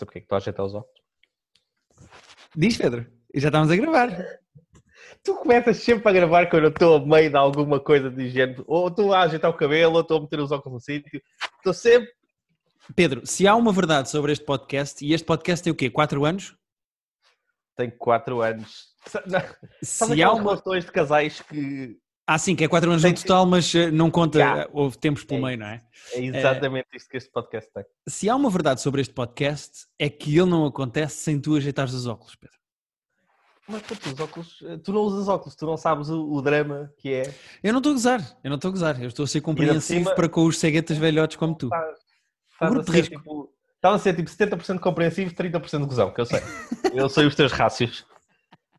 Sabe porque é que tu ajeitar os óculos? Diz, Pedro. Já estamos a gravar. Tu começas sempre a gravar quando eu estou a meio de alguma coisa de género. Ou estou a ajeitar o cabelo, ou estou a meter os óculos no sítio. Estou sempre. Pedro, se há uma verdade sobre este podcast, e este podcast tem o quê? 4 anos? Tenho 4 anos. Sabe Se há uma. relações de casais que Ah, sim, que é 4 anos no total, mas eh, não conta, Já. houve tempos pelo É meio, não é? é exatamente isto que este podcast tem. Se há uma verdade sobre este podcast, é que ele não acontece sem tu ajeitares os óculos, Pedro. Mas tu, os óculos, eh, tu não usas óculos, tu não sabes o, o drama que é. Eu não estou a gozar, eu não estou a gozar, eu estou a ser compreensivo cima- para com os ceguetas velhotes como tu. Estás, estás grupo a de ser risco. tipo. Estás a ser tipo 70% compreensivo, 30% de gozão, que eu sei. eu sei os teus rácios.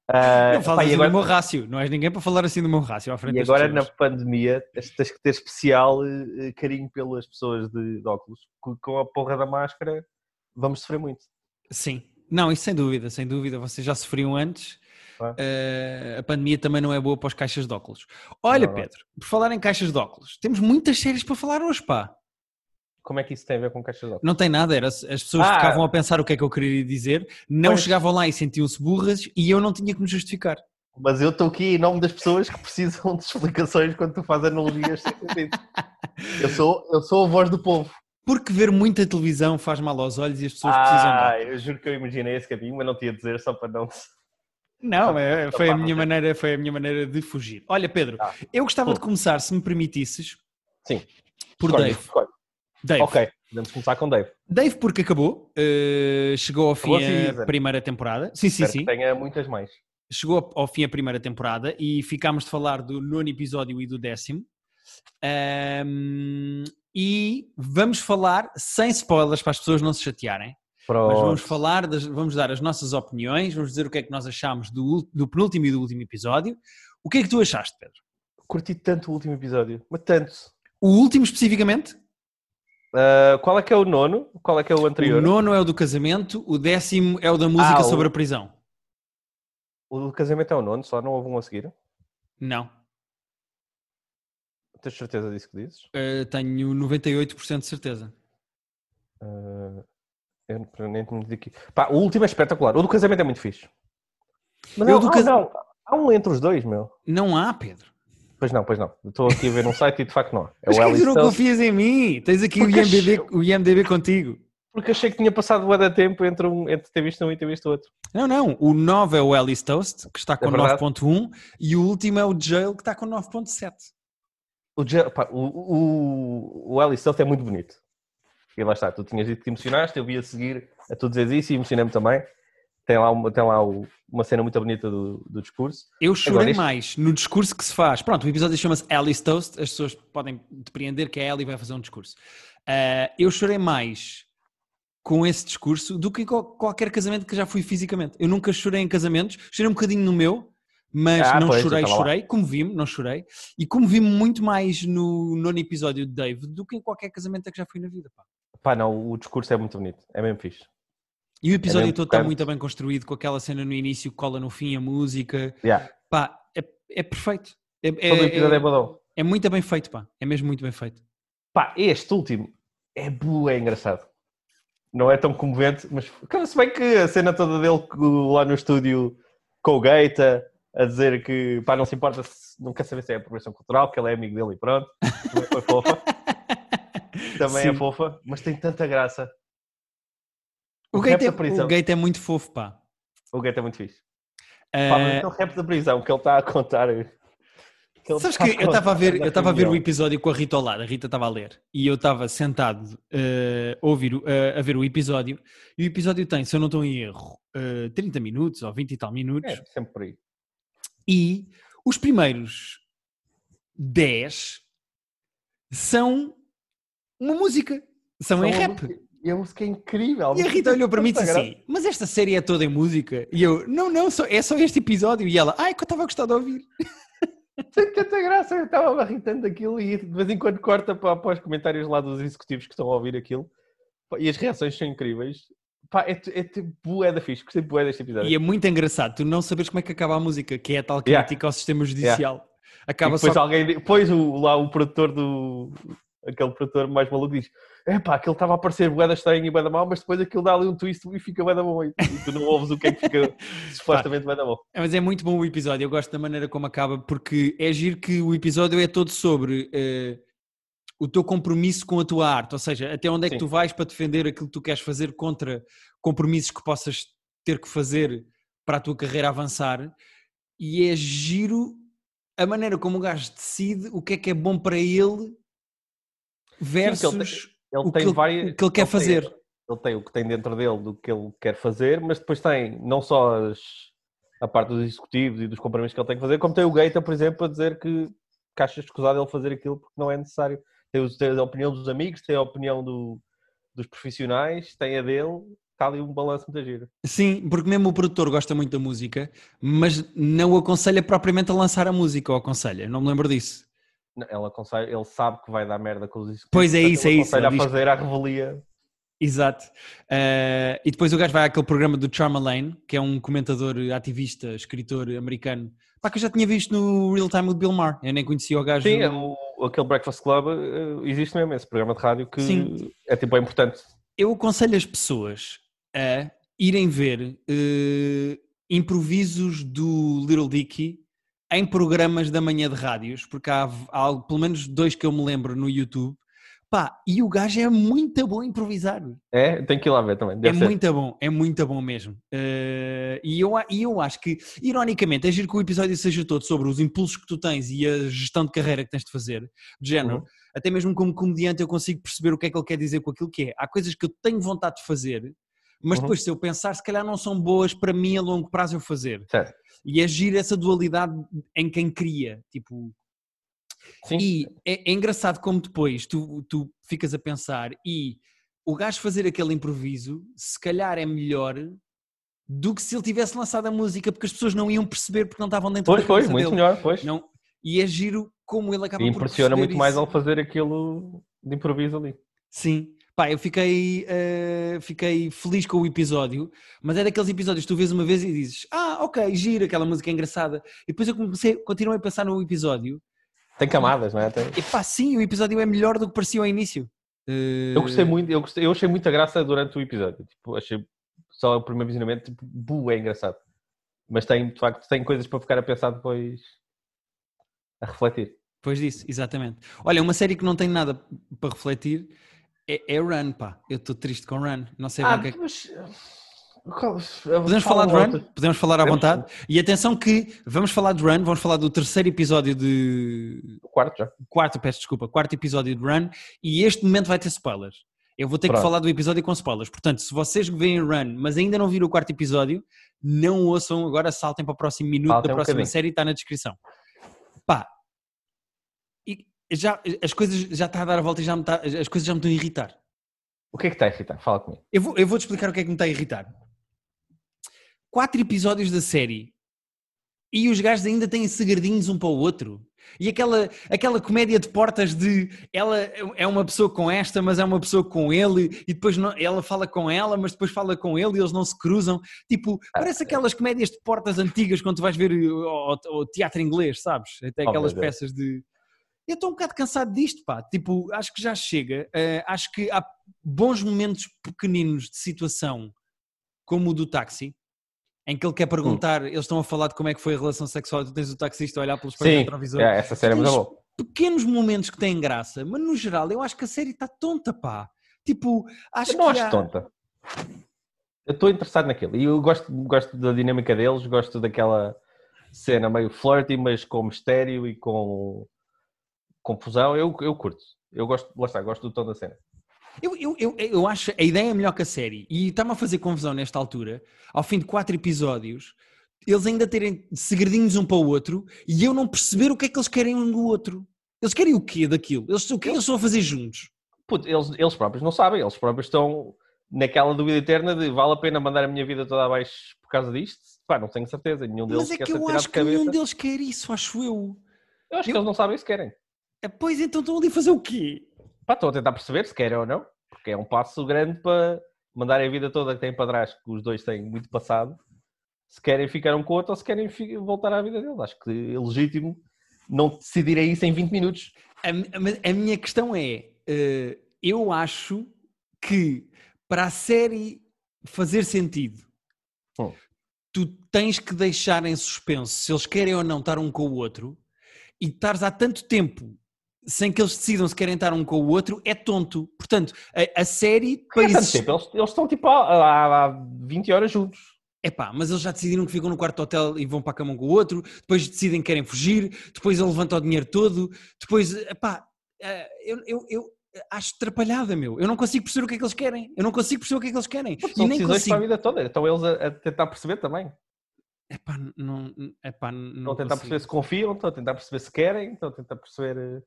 Não falas assim agora, do meu rácio, não és ninguém para falar assim do meu rácio à frente e agora na pessoas. pandemia tens, que ter especial eh, carinho pelas pessoas de, de óculos. Com, a porra da máscara vamos sofrer muito. Sim, não, isso sem dúvida, sem dúvida, vocês já sofriam antes. Eh, a pandemia também não é boa para as caixas de óculos. Olha, Não, não. Pedro, por falar em caixas de óculos, temos muitas séries para falar hoje, pá. Como é que isso tem a ver com caixas de óculos? Não tem nada, era, as pessoas Ah. ficavam a pensar o que é que eu queria dizer, não Pois. chegavam lá e sentiam-se burras e eu não tinha que me justificar. Mas eu estou aqui em nome das pessoas que precisam de explicações quando tu fazes analogias sem sentido. Eu sou, eu sou a voz do povo. Porque ver muita televisão faz mal aos olhos e as pessoas precisam de Ah, eu juro que eu imaginei esse caminho, mas não tinha a dizer só para não. Não, é- foi a minha maneira, foi a minha maneira de fugir. Olha, Pedro, Ah. eu gostava Hum. de começar, se me permitisses, Sim. por Escolhe, Dave. escolhe. Dave. Ok, podemos começar com Dave. Dave porque acabou, eh, chegou ao fim a a primeira temporada. Sim, sim, Espero sim. que tenha muitas mais. Chegou ao- fim a primeira temporada e ficámos de falar do nono episódio e do décimo. Ahm, e vamos falar sem spoilers para as pessoas não se chatearem. Mas vamos Pronto. falar, das- vamos dar as nossas opiniões, vamos dizer o que é que nós achamos do, do penúltimo e do último episódio. O que é que tu achaste, Pedro? Curti tanto o último episódio, mas tanto. O último especificamente? Ah, qual é que é o nono? Qual é que é o anterior? O nono é o do casamento, o décimo é o da música Ah, o- sobre a prisão. O do casamento é o nono, só não houve um a seguir. Não. Tens certeza disso que dizes? Uh, tenho 98% de certeza. Ah, eu nem te aqui. Pá, o último é espetacular. O do casamento é muito fixe. Mas Eu não, do ah, casa- não, há um entre os dois, meu. Não há, Pedro. Pois não, pois não. Estou aqui a ver num site e de facto não. É Mas o que é tu não confias em mim? Tens aqui o IMDB, achei- o IMDB contigo. Porque achei que tinha passado de tempo entre, um, entre ter visto um e ter visto o outro. Não, não. O 9 é o Alice Toast, que está com É verdade. 9.1, e o último é o Jail, que está com 9.7. O, Ja- pá, o, o, o Alice Stealth é muito bonito. E lá está, tu tinhas dito que te emocionaste, eu vi a seguir a tu dizeres isso e emocionei-me também. Tem lá, uma, tem lá o- uma cena muito bonita do, do discurso. Eu chorei Agora, mais no discurso que se faz. Pronto, o episódio chama-se Alice Toast, as pessoas podem depreender que a Ellie vai fazer um discurso. Ah, eu chorei mais com esse discurso do que em qual- qualquer casamento que já fui fisicamente. Eu nunca chorei em casamentos, chorei um bocadinho no meu, mas Ah, não pois, chorei, chorei, comovi-me, não chorei, e comovi-me muito mais no nono episódio de Dave do que em qualquer casamento que já fui na vida. pá. Pá, não, o discurso é muito bonito. É mesmo fixe. E o episódio mesmo todo está muito bem construído, com aquela cena no início que cola no fim a música. Yeah. Pá, é, é perfeito. É, é- Todo o episódio é, é- badão. é muito bem feito, pá. É mesmo muito bem feito. Pá, este último é bué engraçado. Não é tão comovente, mas cara, se bem que a cena toda dele que- lá no estúdio com o Gaeta a dizer que pá, não se importa se não quer saber se é apropriação cultural, porque ele é amigo dele e pronto. Também foi fofa. Também é Sim. fofa, mas tem tanta graça. O, O gate é, o gate é muito fofo, pá. O Gaeta é muito fixe. Pá, Ah, mas aquele rap da prisão que ele está a contar. que Sabes está que eu estava a ver, eu estava a ver o episódio com a Rita ao lado, a Rita estava a ler, e eu estava sentado eh, a, ouvir, eh, a ver o episódio, e o episódio tem, se eu não estou em erro, eh, 30 minutos ou 20 e tal minutos, É, sempre por aí. e os primeiros 10 são uma música, são, em São rap. música- E a música é incrível. E a Rita olhou para mim e disse assim: Mas esta série é toda em música? E eu: Não, não, só, é só este episódio. E ela: Ai, que eu estava a gostar de ouvir. Tem tanta graça, eu estava irritando aquilo e de vez em quando corta para, para os comentários lá dos executivos que estão a ouvir aquilo e as reações são incríveis. Pá, é, é tipo bué da fixe, gostei bué deste episódio. E é muito engraçado tu não saberes como é que acaba a música, que é a tal Yeah. crítica ao sistema judicial. E Acaba depois só. alguém, depois o, lá o produtor do, aquele produtor mais maluco diz: Epá, aquele estava a parecer boeda estranho e boeda mal, mas depois aquilo dá ali um twist e fica boeda bom. E tu não ouves o que é que fica supostamente boeda bom. É, mas é muito bom o episódio, eu gosto da maneira como acaba, porque é giro que o episódio é todo sobre uh, o teu compromisso com a tua arte, ou seja, até onde é que Sim. tu vais para defender aquilo que tu queres fazer contra compromissos que possas ter que fazer para a tua carreira avançar. E é giro a maneira como o gajo decide o que é que é bom para ele versus Ele o tem que ele- várias. o que ele quer tem- fazer. ele tem o que tem dentro dele do que ele quer fazer, mas depois tem não só as- a parte dos executivos e dos compromissos que ele tem que fazer, como tem o Gaeta, por exemplo, a dizer que, que acha escusado ele fazer aquilo porque não é necessário. Tem, tem a opinião dos amigos, tem a opinião do- dos profissionais, tem a dele, está ali um balanço muito giro. Sim, porque mesmo o produtor gosta muito da música, mas não o aconselha propriamente a lançar a música, ou aconselha, não me lembro disso. Ele, aconselha, ele sabe que vai dar merda com os executivos. Pois é isso, é isso, ele a fazer a revelia. Exato. Eh, e depois o gajo vai àquele programa do Charlemagne, que é um comentador, ativista, escritor americano, pá, que eu já tinha visto no Real Time with Bill Maher, eu nem conhecia o gajo. Sim, é o- aquele Breakfast Club eh, existe mesmo, esse programa de rádio que Sim. é tipo é importante. Eu aconselho as pessoas a irem ver eh, improvisos do Little Dicky em programas da manhã de rádios, porque há, há pelo menos dois que eu me lembro no YouTube. Pá, e o gajo é muito bom a improvisar. É, tem que ir lá ver também. É ser. muito bom, é muito bom mesmo. Eh, e, eu, e eu acho que, ironicamente, é giro que o episódio seja todo sobre os impulsos que tu tens e a gestão de carreira que tens de fazer, de género. Uhum. Até mesmo como comediante eu consigo perceber o que é que ele quer dizer com aquilo que é. Há coisas que eu tenho vontade de fazer, mas Uhum. depois se eu pensar, se calhar não são boas para mim a longo prazo eu fazer. Certo. E é giro essa dualidade em quem cria, tipo... Sim. E é, é engraçado como depois tu, tu ficas a pensar e o gajo fazer aquele improviso se calhar é melhor do que se ele tivesse lançado a música porque as pessoas não iam perceber porque não estavam dentro Pois da foi, cabeça muito melhor, pois. Não, e é giro como ele acaba E por impressiona muito mais isso. ao fazer aquilo de improviso ali. Sim. Pá, eu fiquei, eh, fiquei feliz com o episódio, mas é daqueles episódios que tu vês uma vez e dizes ah, ok, gira, aquela música é engraçada. E depois eu comecei, continuei a pensar no episódio Tem camadas, não é? Tem- e pá, sim, o episódio é melhor do que parecia ao início. Eh, Eu gostei muito, eu, gostei, eu achei muita graça durante o episódio. Tipo, achei só o primeiro visionamento, tipo, bu, é engraçado. Mas tem, de facto, tem coisas para ficar a pensar depois a refletir. Pois disso, exatamente. Olha, uma série que não tem nada para refletir é, é Run, pá. Eu estou triste com Run. Não sei bem o que é que... mas. qual- Podemos falar de Run? Podemos falar à vontade. E atenção que vamos falar de Run, vamos falar do terceiro episódio de... O quarto já. Quarto, peço desculpa, quarto episódio de Run. E este momento vai ter spoilers. Eu vou ter que Pronto. falar do episódio com spoilers. Portanto, se vocês veem Run, mas ainda não viram o quarto episódio, não ouçam, agora saltem para o próximo minuto Saltem da um próxima bocadinho. série, está na descrição. Já, as coisas já está a dar a volta e já está- as coisas já me estão a irritar. O que é que está a irritar? Fala comigo. Eu vou, eu vou-te explicar o que é que me está a irritar. Quatro episódios da série e os gajos ainda têm segredinhos um para o outro. E aquela, aquela comédia de portas de ela é uma pessoa com esta, mas é uma pessoa com ele, e depois não- ela fala com ela, mas depois fala com ele e eles não se cruzam. Tipo, parece aquelas comédias de portas antigas quando tu vais ver o, o- o teatro inglês, sabes? Até Oh, aquelas Deus. peças de. Eu estou um bocado cansado disto, pá. Tipo, acho que já chega. Eh, acho que há bons momentos pequeninos de situação, como o do táxi, em que ele quer perguntar, eles estão a falar de como é que foi a relação sexual, tu tens o taxista a olhar pelos espelho Sim, retrovisor. é, essa série é muito boa. pequenos momentos que têm graça, mas no geral eu acho que a série está tonta, pá. Tipo, acho Eu não que acho há- tonta. Eu estou interessado naquilo. E eu gosto, gosto da dinâmica deles, gosto daquela cena meio flirty, mas com mistério e com confusão. Eu, eu curto. Eu gosto, lá está, gosto do tom da cena. Eu, eu, eu, eu acho a ideia é melhor que a série e está-me a fazer confusão nesta altura, ao fim de quatro episódios, eles ainda terem segredinhos um para o outro e eu não perceber o que é que eles querem um do outro. Eles querem o quê daquilo? Eles, o que é que eles estão a fazer juntos? Puto, eles, eles próprios não sabem, eles próprios estão naquela dúvida eterna de vale a pena mandar a minha vida toda abaixo por causa disto? Pá, não tenho certeza, nenhum deles Mas é quer que eu acho que nenhum deles quer isso, acho eu. Eu acho eu- que eles não sabem se querem. É, Pois então estão ali a fazer o quê? Pá, estou a tentar perceber se querem ou não, porque é um passo grande para mandarem a vida toda que têm para trás, que os dois têm muito passado, se querem ficar um com o outro ou se querem voltar à vida deles. Acho que é legítimo não decidirem isso em 20 minutos. A, a- a minha questão é: eh, eu acho que para a série fazer sentido, Hum. tu tens que deixar em suspenso se eles querem ou não estar um com o outro e estares há tanto tempo sem que eles decidam se querem estar um com o outro é tonto. Portanto, a, a série tanto exi- tempo, eles, eles estão tipo há, há, há 20 horas juntos. Epá, mas eles já decidiram que ficam no quarto hotel e vão para a cama um com o outro, depois decidem que querem fugir, depois ele levanta o dinheiro todo, depois, epá, eh, eu, eu, eu acho atrapalhada, meu. Eu não consigo perceber o que é que eles querem. Eu não consigo perceber o que é que eles querem. São E nem decisões para a consigo. vida toda. Estão eles a, a tentar perceber também. Epá, não, epá, não Estão a tentar consigo. perceber se confiam, estão a tentar perceber se querem, estão a tentar perceber.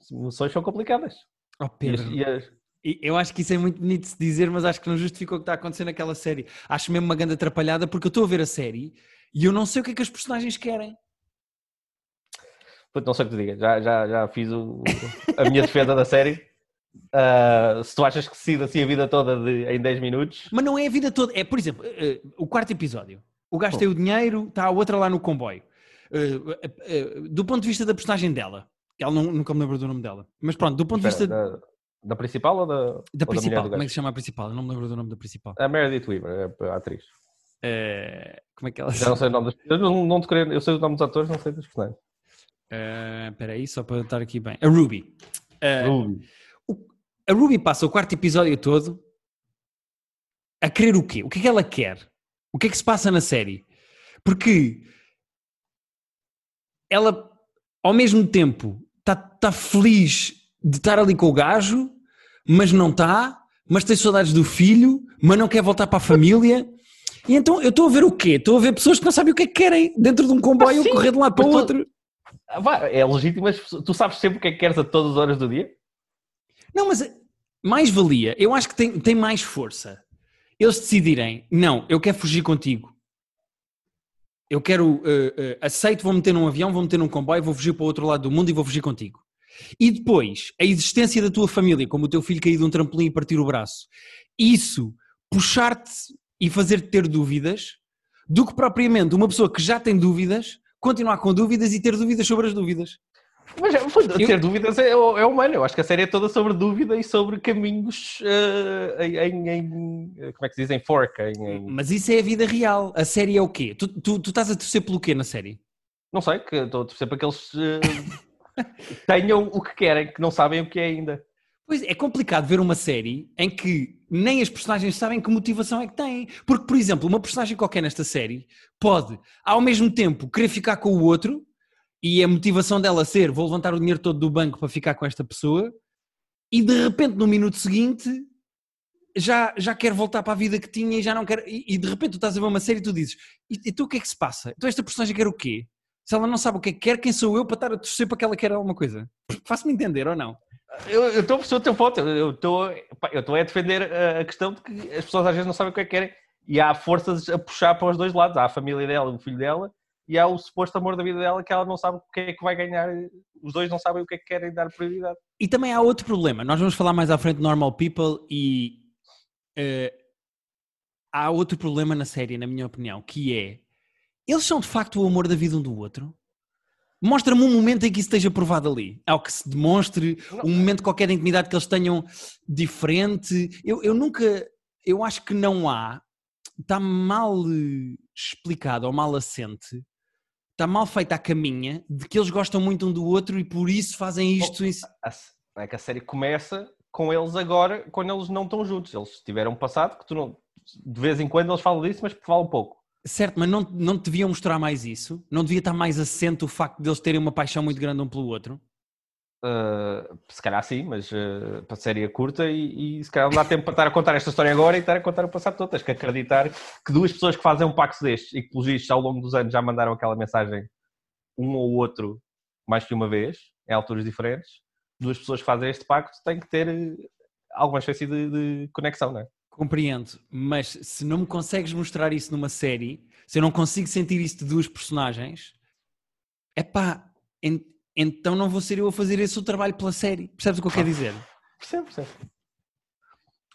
As emoções são complicadas. Oh, E as- Pedro, e as- E Eu acho que isso é muito bonito de se dizer, mas acho que não justifica o que está a acontecer naquela série. Acho mesmo uma grande atrapalhada porque eu estou a ver a série e eu não sei o que é que os personagens querem. Puto, Não sei o que te diga, já, já, já fiz o- a minha defesa da série. Ah, se tu achas que decide assim a vida toda de- em 10 minutos, Mas não é a vida toda. É, por exemplo, eh, o quarto episódio. O gajo tem o dinheiro, está a outra lá no comboio. Eh, do ponto de vista da personagem dela, ela não, nunca me lembro do nome dela, mas pronto, do ponto de vista da, da principal ou da, ou da da mulher principal, do como é que se chama a principal? Eu não me lembro do nome da principal. A Meredith Weaver, a atriz. Eh, como é que ela se Já não sei o nome dos. Eu não, não queria, eu sei o nome dos atores, não sei dos personagens. Eh, Espera aí, só para estar aqui bem. A Ruby. Eh, Ruby. a Ruby passa o quarto episódio todo a querer o quê? O que é que ela quer? O que é que se passa na série? Porque ela, ao mesmo tempo, está tá feliz de estar ali com o gajo, mas não está, mas tem saudades do filho, mas não quer voltar para a família. E então eu estou a ver o quê? Estou a ver pessoas que não sabem o que é que querem dentro de um comboio Ah, correr de um lado para o outro. Ah, É legítimo, mas tu sabes sempre o que é que queres a todas as horas do dia? Não, mas mais valia, eu acho que tem, tem mais força. Eles decidirem, não, eu quero fugir contigo. Eu quero, eh, eh, aceito, vou meter num avião, vou meter num comboio, vou fugir para o outro lado do mundo e vou fugir contigo. E depois, a existência da tua família, como o teu filho cair de um trampolim e partir o braço, isso puxar-te e fazer-te ter dúvidas, do que propriamente uma pessoa que já tem dúvidas, continuar com dúvidas e ter dúvidas sobre as dúvidas. Mas é, Eu- ter dúvidas é, é humano. Eu acho que a série é toda sobre dúvida e sobre caminhos eh, em, em- em- Como é que se diz? Em fork. Em, Mas isso é a vida real. A série é o quê? Tu, tu, tu estás a torcer pelo quê na série? Não sei, que estou a torcer para que eles eh, tenham o que querem, que não sabem o que é ainda. Pois é complicado ver uma série em que nem as personagens sabem que motivação é que têm. Porque, por exemplo, uma personagem qualquer nesta série pode, ao mesmo tempo, querer ficar com o outro e a motivação dela ser vou levantar o dinheiro todo do banco para ficar com esta pessoa e de repente no minuto seguinte já, já quer voltar para a vida que tinha e já não quer. E, e de repente tu estás a ver uma série e tu dizes: e, então o que é que se passa? Então esta personagem quer o quê? Se ela não sabe o que é que quer, quem sou eu para estar a torcer para que ela queira alguma coisa? Faço-me entender ou não? Eu estou a perceber o teu ponto. Eu estou a defender a a questão de que as pessoas às vezes não sabem o que é que querem e há forças a puxar para os dois lados. Há a família dela, o filho dela e há o suposto amor da vida dela que ela não sabe o que é que vai ganhar. Os dois não sabem o que é que querem dar prioridade. E também há outro problema. Nós vamos falar mais à frente de Normal People e eh, há outro problema na série, na minha opinião, que é eles são de facto o amor da vida um do outro. Mostra-me um momento em que isso esteja provado ali. Ao que se demonstre Não. um momento qualquer de intimidade que eles tenham diferente. Eu, eu nunca, eu acho que não há. Está mal explicado ou mal assente. Está mal feita a caminha de que eles gostam muito um do outro e por isso fazem isto. não é que a série começa com eles agora, quando eles não estão juntos. Eles tiveram um passado que tu não. De vez em quando eles falam disso, mas falam pouco. Certo, mas não, não deviam mostrar mais isso? Não devia estar mais assente o facto de eles terem uma paixão muito grande um pelo outro? Uh, se calhar sim, mas uh, para a série é curta e, e se calhar não dá tempo para estar a contar esta história agora e estar a contar o passado todo. Tens que acreditar que duas pessoas que fazem um pacto destes e que, pelos vistos, ao longo dos anos já mandaram aquela mensagem um ou outro mais que uma vez, em alturas diferentes, duas pessoas que fazem este pacto têm que ter uh, alguma espécie de, de conexão, não é? Compreendo, mas se não me consegues mostrar isso numa série, se eu não consigo sentir isso de duas personagens, é pá, então não vou ser eu a fazer esse o trabalho pela série. Percebes o que eu quero dizer? Percebo, percebo.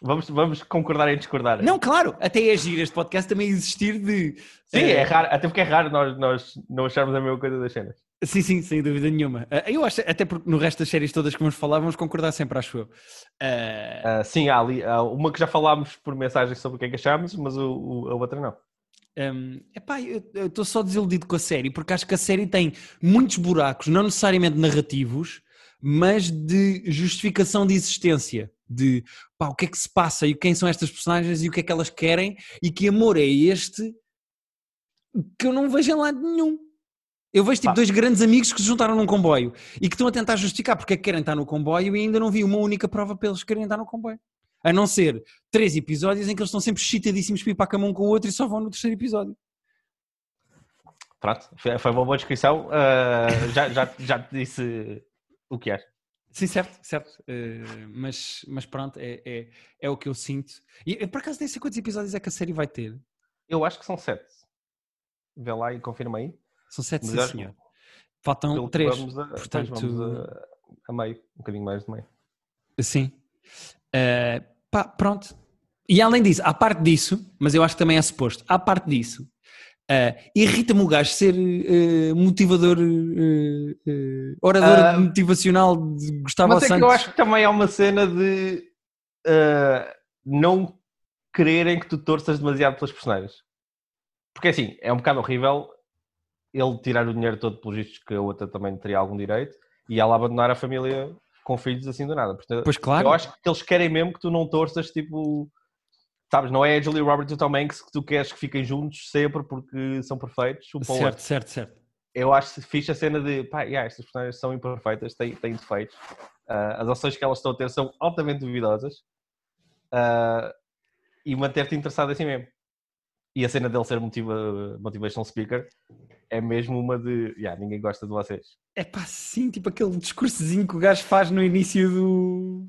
Vamos, vamos concordar em discordar. Não, claro, até é giro este podcast também existir de. Sim, eh, é raro, até porque é raro nós, nós não acharmos a mesma coisa das cenas. Sim, sim, sem dúvida nenhuma. Uh, eu acho, até porque no resto das séries todas que vamos falar, vamos concordar sempre, acho eu. Uh... Uh, sim, há ali há uma que já falámos por mensagem sobre o que é que achámos, mas o, o, a outra não. Um, epá, eu estou só desiludido com a série, porque acho que a série tem muitos buracos, não necessariamente narrativos, mas de justificação de existência. De pá, o que é que se passa e quem são estas personagens e o que é que elas querem e que amor é este que eu não vejo em lado nenhum. Eu vejo tipo dois grandes amigos que se juntaram num comboio e que estão a tentar justificar porque é que querem estar no comboio e ainda não vi uma única prova para eles querem estar no comboio. A não ser três episódios em que eles estão sempre chitadíssimos para ir para a mão com o outro e só vão no terceiro episódio. Pronto, foi uma boa descrição. Uh, já, já, já te disse o que é. Sim, certo, certo. Uh, mas, mas pronto, é, é, é, o que eu sinto. E por acaso nem sei quantos episódios é que a série vai ter. Eu acho que são sete. Vê lá e confirma aí. São sete, sim, senhor. Faltam três. Vamos a, portanto... Vamos a, a, meio, um bocadinho mais de meio. Sim. Uh, pá, pronto. E além disso, à parte disso, mas eu acho que também é suposto, à parte disso, uh, irrita-me o gajo ser uh, motivador, orador motivacional de Gustavo mas Santos. Mas é que eu acho que também é uma cena de não quererem que tu torças demasiado pelas personagens. Porque assim, é um bocado horrível ele tirar o dinheiro todo pelos vistos que a outra também teria algum direito e ela abandonar a família com filhos assim do nada. Portanto, pois claro. Eu acho que eles querem mesmo que tu não torças, tipo, sabes, não é a Julie Roberts e o Tom Hanks que tu queres que fiquem juntos sempre porque são perfeitos. certo, certo, certo. Eu acho fixe a cena de, pá, yeah, estas personagens são imperfeitas, têm, têm defeitos. Uh, as ações que elas estão a ter são altamente duvidosas. Uh, e manter-te interessado assim mesmo. E a cena dele ser motiva, motivational speaker é mesmo uma de, yeah, ninguém gosta de vocês. É pá, sim, tipo aquele discursozinho que o gajo faz no início do.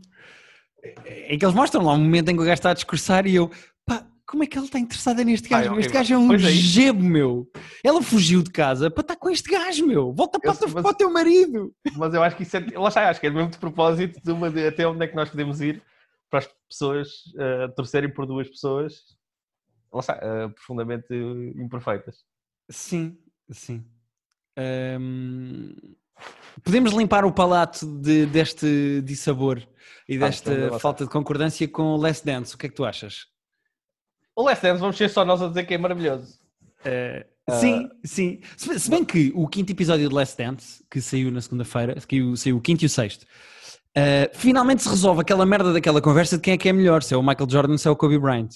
É que eles mostram lá um momento em que o gajo está a discursar e eu, pá, como é que ela está interessada neste gajo? Ah, é este gajo é um é gebo, meu. Ela fugiu de casa para estar com este gajo, meu. Volta para, eu, mas, para o teu marido. Mas eu acho que isso é, lá está, acho que é mesmo de propósito de uma de, até onde é que nós podemos ir para as pessoas uh, torcerem por duas pessoas uh, profundamente imperfeitas. Sim, sim. Um, podemos limpar o palato de, deste dissabor e desta ah, falta de concordância com o Last Dance. O que é que tu achas? O Last Dance, vamos ser só nós a dizer que é maravilhoso. Uh, uh... Sim, sim. Se, se, bem que o quinto episódio de Last Dance, que saiu na segunda-feira, que saiu o quinto e o sexto, uh, finalmente se resolve aquela merda daquela conversa de quem é que é melhor, se é o Michael Jordan ou se é o Kobe Bryant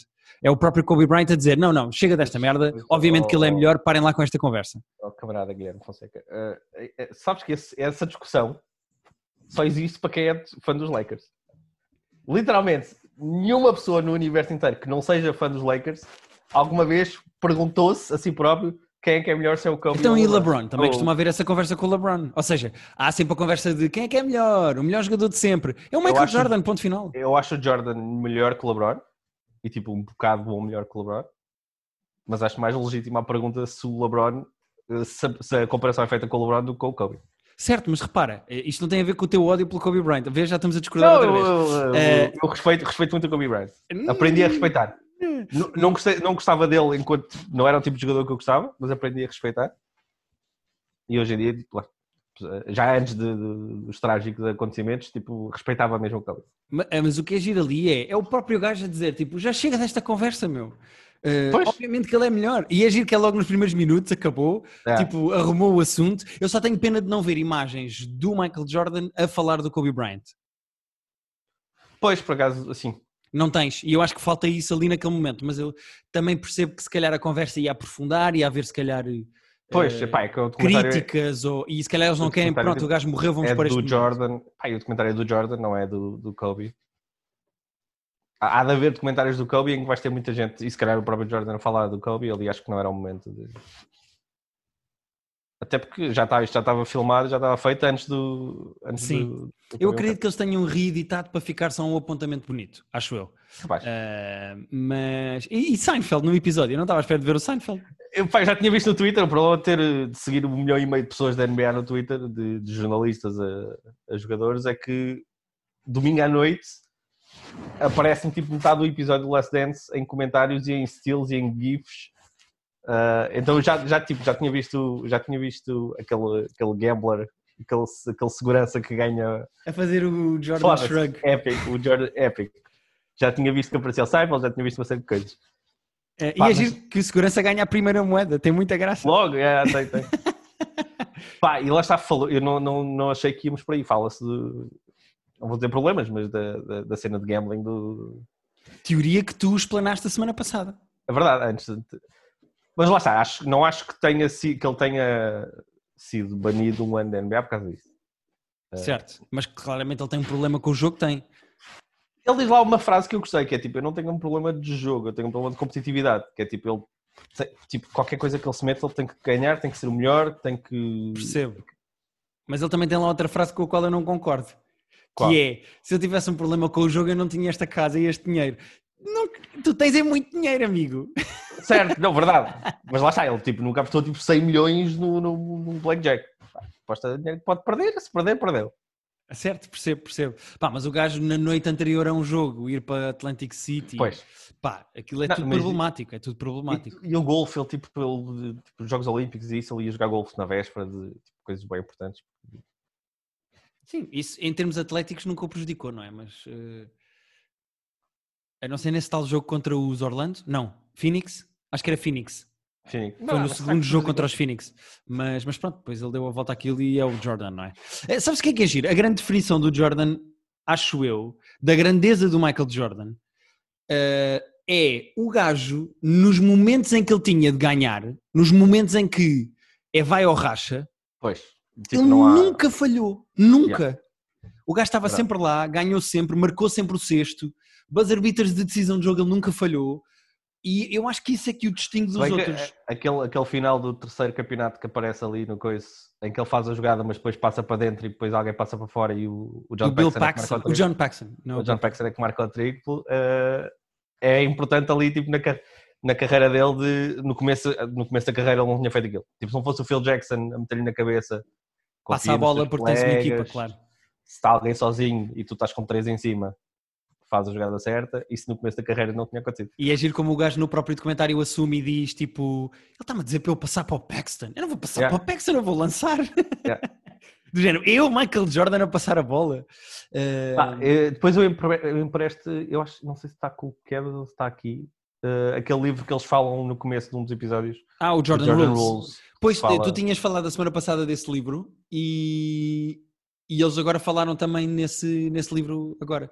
é o próprio Kobe Bryant a dizer: não, não, chega desta merda, obviamente que ele é melhor, parem lá com esta conversa. Oh, camarada Guilherme Fonseca, uh, sabes que esse, essa discussão só existe para quem é fã dos Lakers. Literalmente, nenhuma pessoa no universo inteiro que não seja fã dos Lakers alguma vez perguntou-se a si próprio quem é que é melhor se é o Kobe Então e LeBron? Também ou... costuma haver essa conversa com o LeBron. Ou seja, há sempre a conversa de quem é que é melhor, o melhor jogador de sempre. É o Michael acho, Jordan, ponto final. Eu acho o Jordan melhor que o LeBron e tipo um bocado bom melhor que o LeBron. Mas acho mais legítima a pergunta se o LeBron, eh, se a, se a comparação é feita com o LeBron do que com o Kobe. Certo, mas repara, eh, isto não tem a ver com o teu ódio pelo Kobe Bryant. Vê, já estamos a discordar não, outra vez. Eu, eu, eu, eu respeito, respeito muito o Kobe Bryant. Aprendi a respeitar. não, não, gostei, não gostava dele enquanto não era o tipo de jogador que eu gostava, mas aprendi a respeitar. E hoje em dia, tipo, já antes de, de, dos trágicos acontecimentos, tipo, respeitava mesmo o Kobe. Mas, mas, o que é giro ali é, é o próprio gajo a dizer, tipo, já chega desta conversa, meu. Uh, obviamente que ele é melhor. E é giro que é logo nos primeiros minutos, acabou, é. tipo, arrumou o assunto. Eu só tenho pena de não ver imagens do Michael Jordan a falar do Kobe Bryant. Pois, por acaso, assim. Não tens, e eu acho que falta isso ali naquele momento, mas eu também percebo que se calhar a conversa ia aprofundar, ia haver se calhar Pois, uh, pá, é que o críticas, ou, e se calhar eles não querem, pronto, o gajo morreu, vamos é para este do Jordan, pá, e o documentário é do Jordan, não é do, do Kobe. Há, há de haver documentários do Kobe em que vais ter muita gente, e se calhar o próprio Jordan a falar do Kobe, ali acho que não era o momento de... Até porque já estava, já estava filmado, já estava feito antes do. Antes Sim. Do, do eu acredito que eles tenham reeditado para ficar só um apontamento bonito, acho eu. Uh, mas. E, e, Seinfeld no episódio? Eu não estava à espera de ver o Seinfeld. Eu pá, já tinha visto no Twitter, o problema de ter de seguir um milhão e meio de pessoas da NBA no Twitter, de, de jornalistas a, a, jogadores, é que domingo à noite aparece tipo metade do episódio do Last Dance em comentários e em steals e em GIFs Uh, então já, já, tipo, já tinha visto, já tinha visto aquele, aquele gambler, aquele, aquele segurança que ganha. A fazer o Jordan Shrug. Epic, o Jordan Epic. Já tinha visto que apareceu o Cypher, já tinha visto uma série de coisas. É, Pá, e agir mas... que o segurança ganha a primeira moeda, tem muita graça. Logo, é, tem, tem. Pá, e lá está, falou, eu não, não, não achei que íamos por aí, fala-se de, não vou dizer problemas, mas da, da, da, cena de gambling do... Teoria que tu explanaste a semana passada. É verdade, antes de... Mas lá está, acho, não acho que, tenha, que ele tenha sido banido um ano da NBA por causa disso. Certo, mas claramente ele tem um problema com o jogo, tem. Ele diz lá uma frase que eu gostei, que é tipo, eu não tenho um problema de jogo, eu tenho um problema de competitividade, que é tipo, ele tipo, qualquer coisa que ele se mete, ele tem que ganhar, tem que ser o melhor, tem que... Percebo. Mas ele também tem lá outra frase com a qual eu não concordo. Qual? Que é, se eu tivesse um problema com o jogo, eu não tinha esta casa e este dinheiro. Não, tu tens é muito dinheiro, amigo. Certo, não, verdade. Mas lá está, ele tipo, nunca apostou tipo 100 milhões no, no, no Blackjack. Aposta dinheiro que pode perder, se perder, perdeu. Certo, percebo, percebo. Pá, mas o gajo na noite anterior a um jogo ir para Atlantic City, pois. pá, aquilo é não, tudo problemático, é tudo problemático. E, e o golfe, ele tipo, ele, tipo, os Jogos Olímpicos e isso, ele ia jogar golfe na véspera de tipo, coisas bem importantes. Sim, isso em termos atléticos nunca o prejudicou, não é? Mas uh... a não ser nesse tal jogo contra os Orlando, não, Phoenix, acho que era Phoenix. Phoenix. Foi no segundo jogo contra os Phoenix. Mas, mas pronto, depois ele deu a volta àquilo e é o Jordan, não é? é Sabes o que é que é giro? A grande definição do Jordan, acho eu, da grandeza do Michael Jordan, uh, é o gajo, nos momentos em que ele tinha de ganhar, nos momentos em que é vai ou racha, pois, tipo, ele há... nunca falhou. Nunca. Yeah. O gajo estava Verdade. sempre lá, ganhou sempre, marcou sempre o sexto. Buzzer beaters de decisão de jogo ele nunca falhou. E eu acho que isso é que o distingue dos outros. Aquele, aquele final do terceiro campeonato que aparece ali no coice, em que ele faz a jogada, mas depois passa para dentro e depois alguém passa para fora e o, o John o Bill Paxson, é o, o, John Paxson. Não, o John Paxson é que marca o triplo. Uh, é importante ali, tipo, na, na carreira dele, de, no, começo, no começo da carreira ele não tinha feito aquilo. Tipo, se não fosse o Phil Jackson a meter-lhe na cabeça... Passa a bola porque colegas, tens uma equipa, claro. Se está alguém sozinho e tu estás com três em cima, faz a jogada certa, isso no começo da carreira não tinha acontecido. E é giro como o gajo no próprio documentário assume e diz tipo, ele está-me a dizer para eu passar para o Paxton, eu não vou passar yeah. para o Paxton, eu vou lançar. Yeah. Do género, eu, Michael Jordan, a passar a bola. Uh... Ah, depois eu empresto, eu acho, não sei se está com o Kevin ou se está aqui, uh, aquele livro que eles falam no começo de um dos episódios. Ah, o Jordan, Jordan Rules. Rules. Pois, fala... tu tinhas falado a semana passada desse livro e, e eles agora falaram também nesse, nesse livro agora.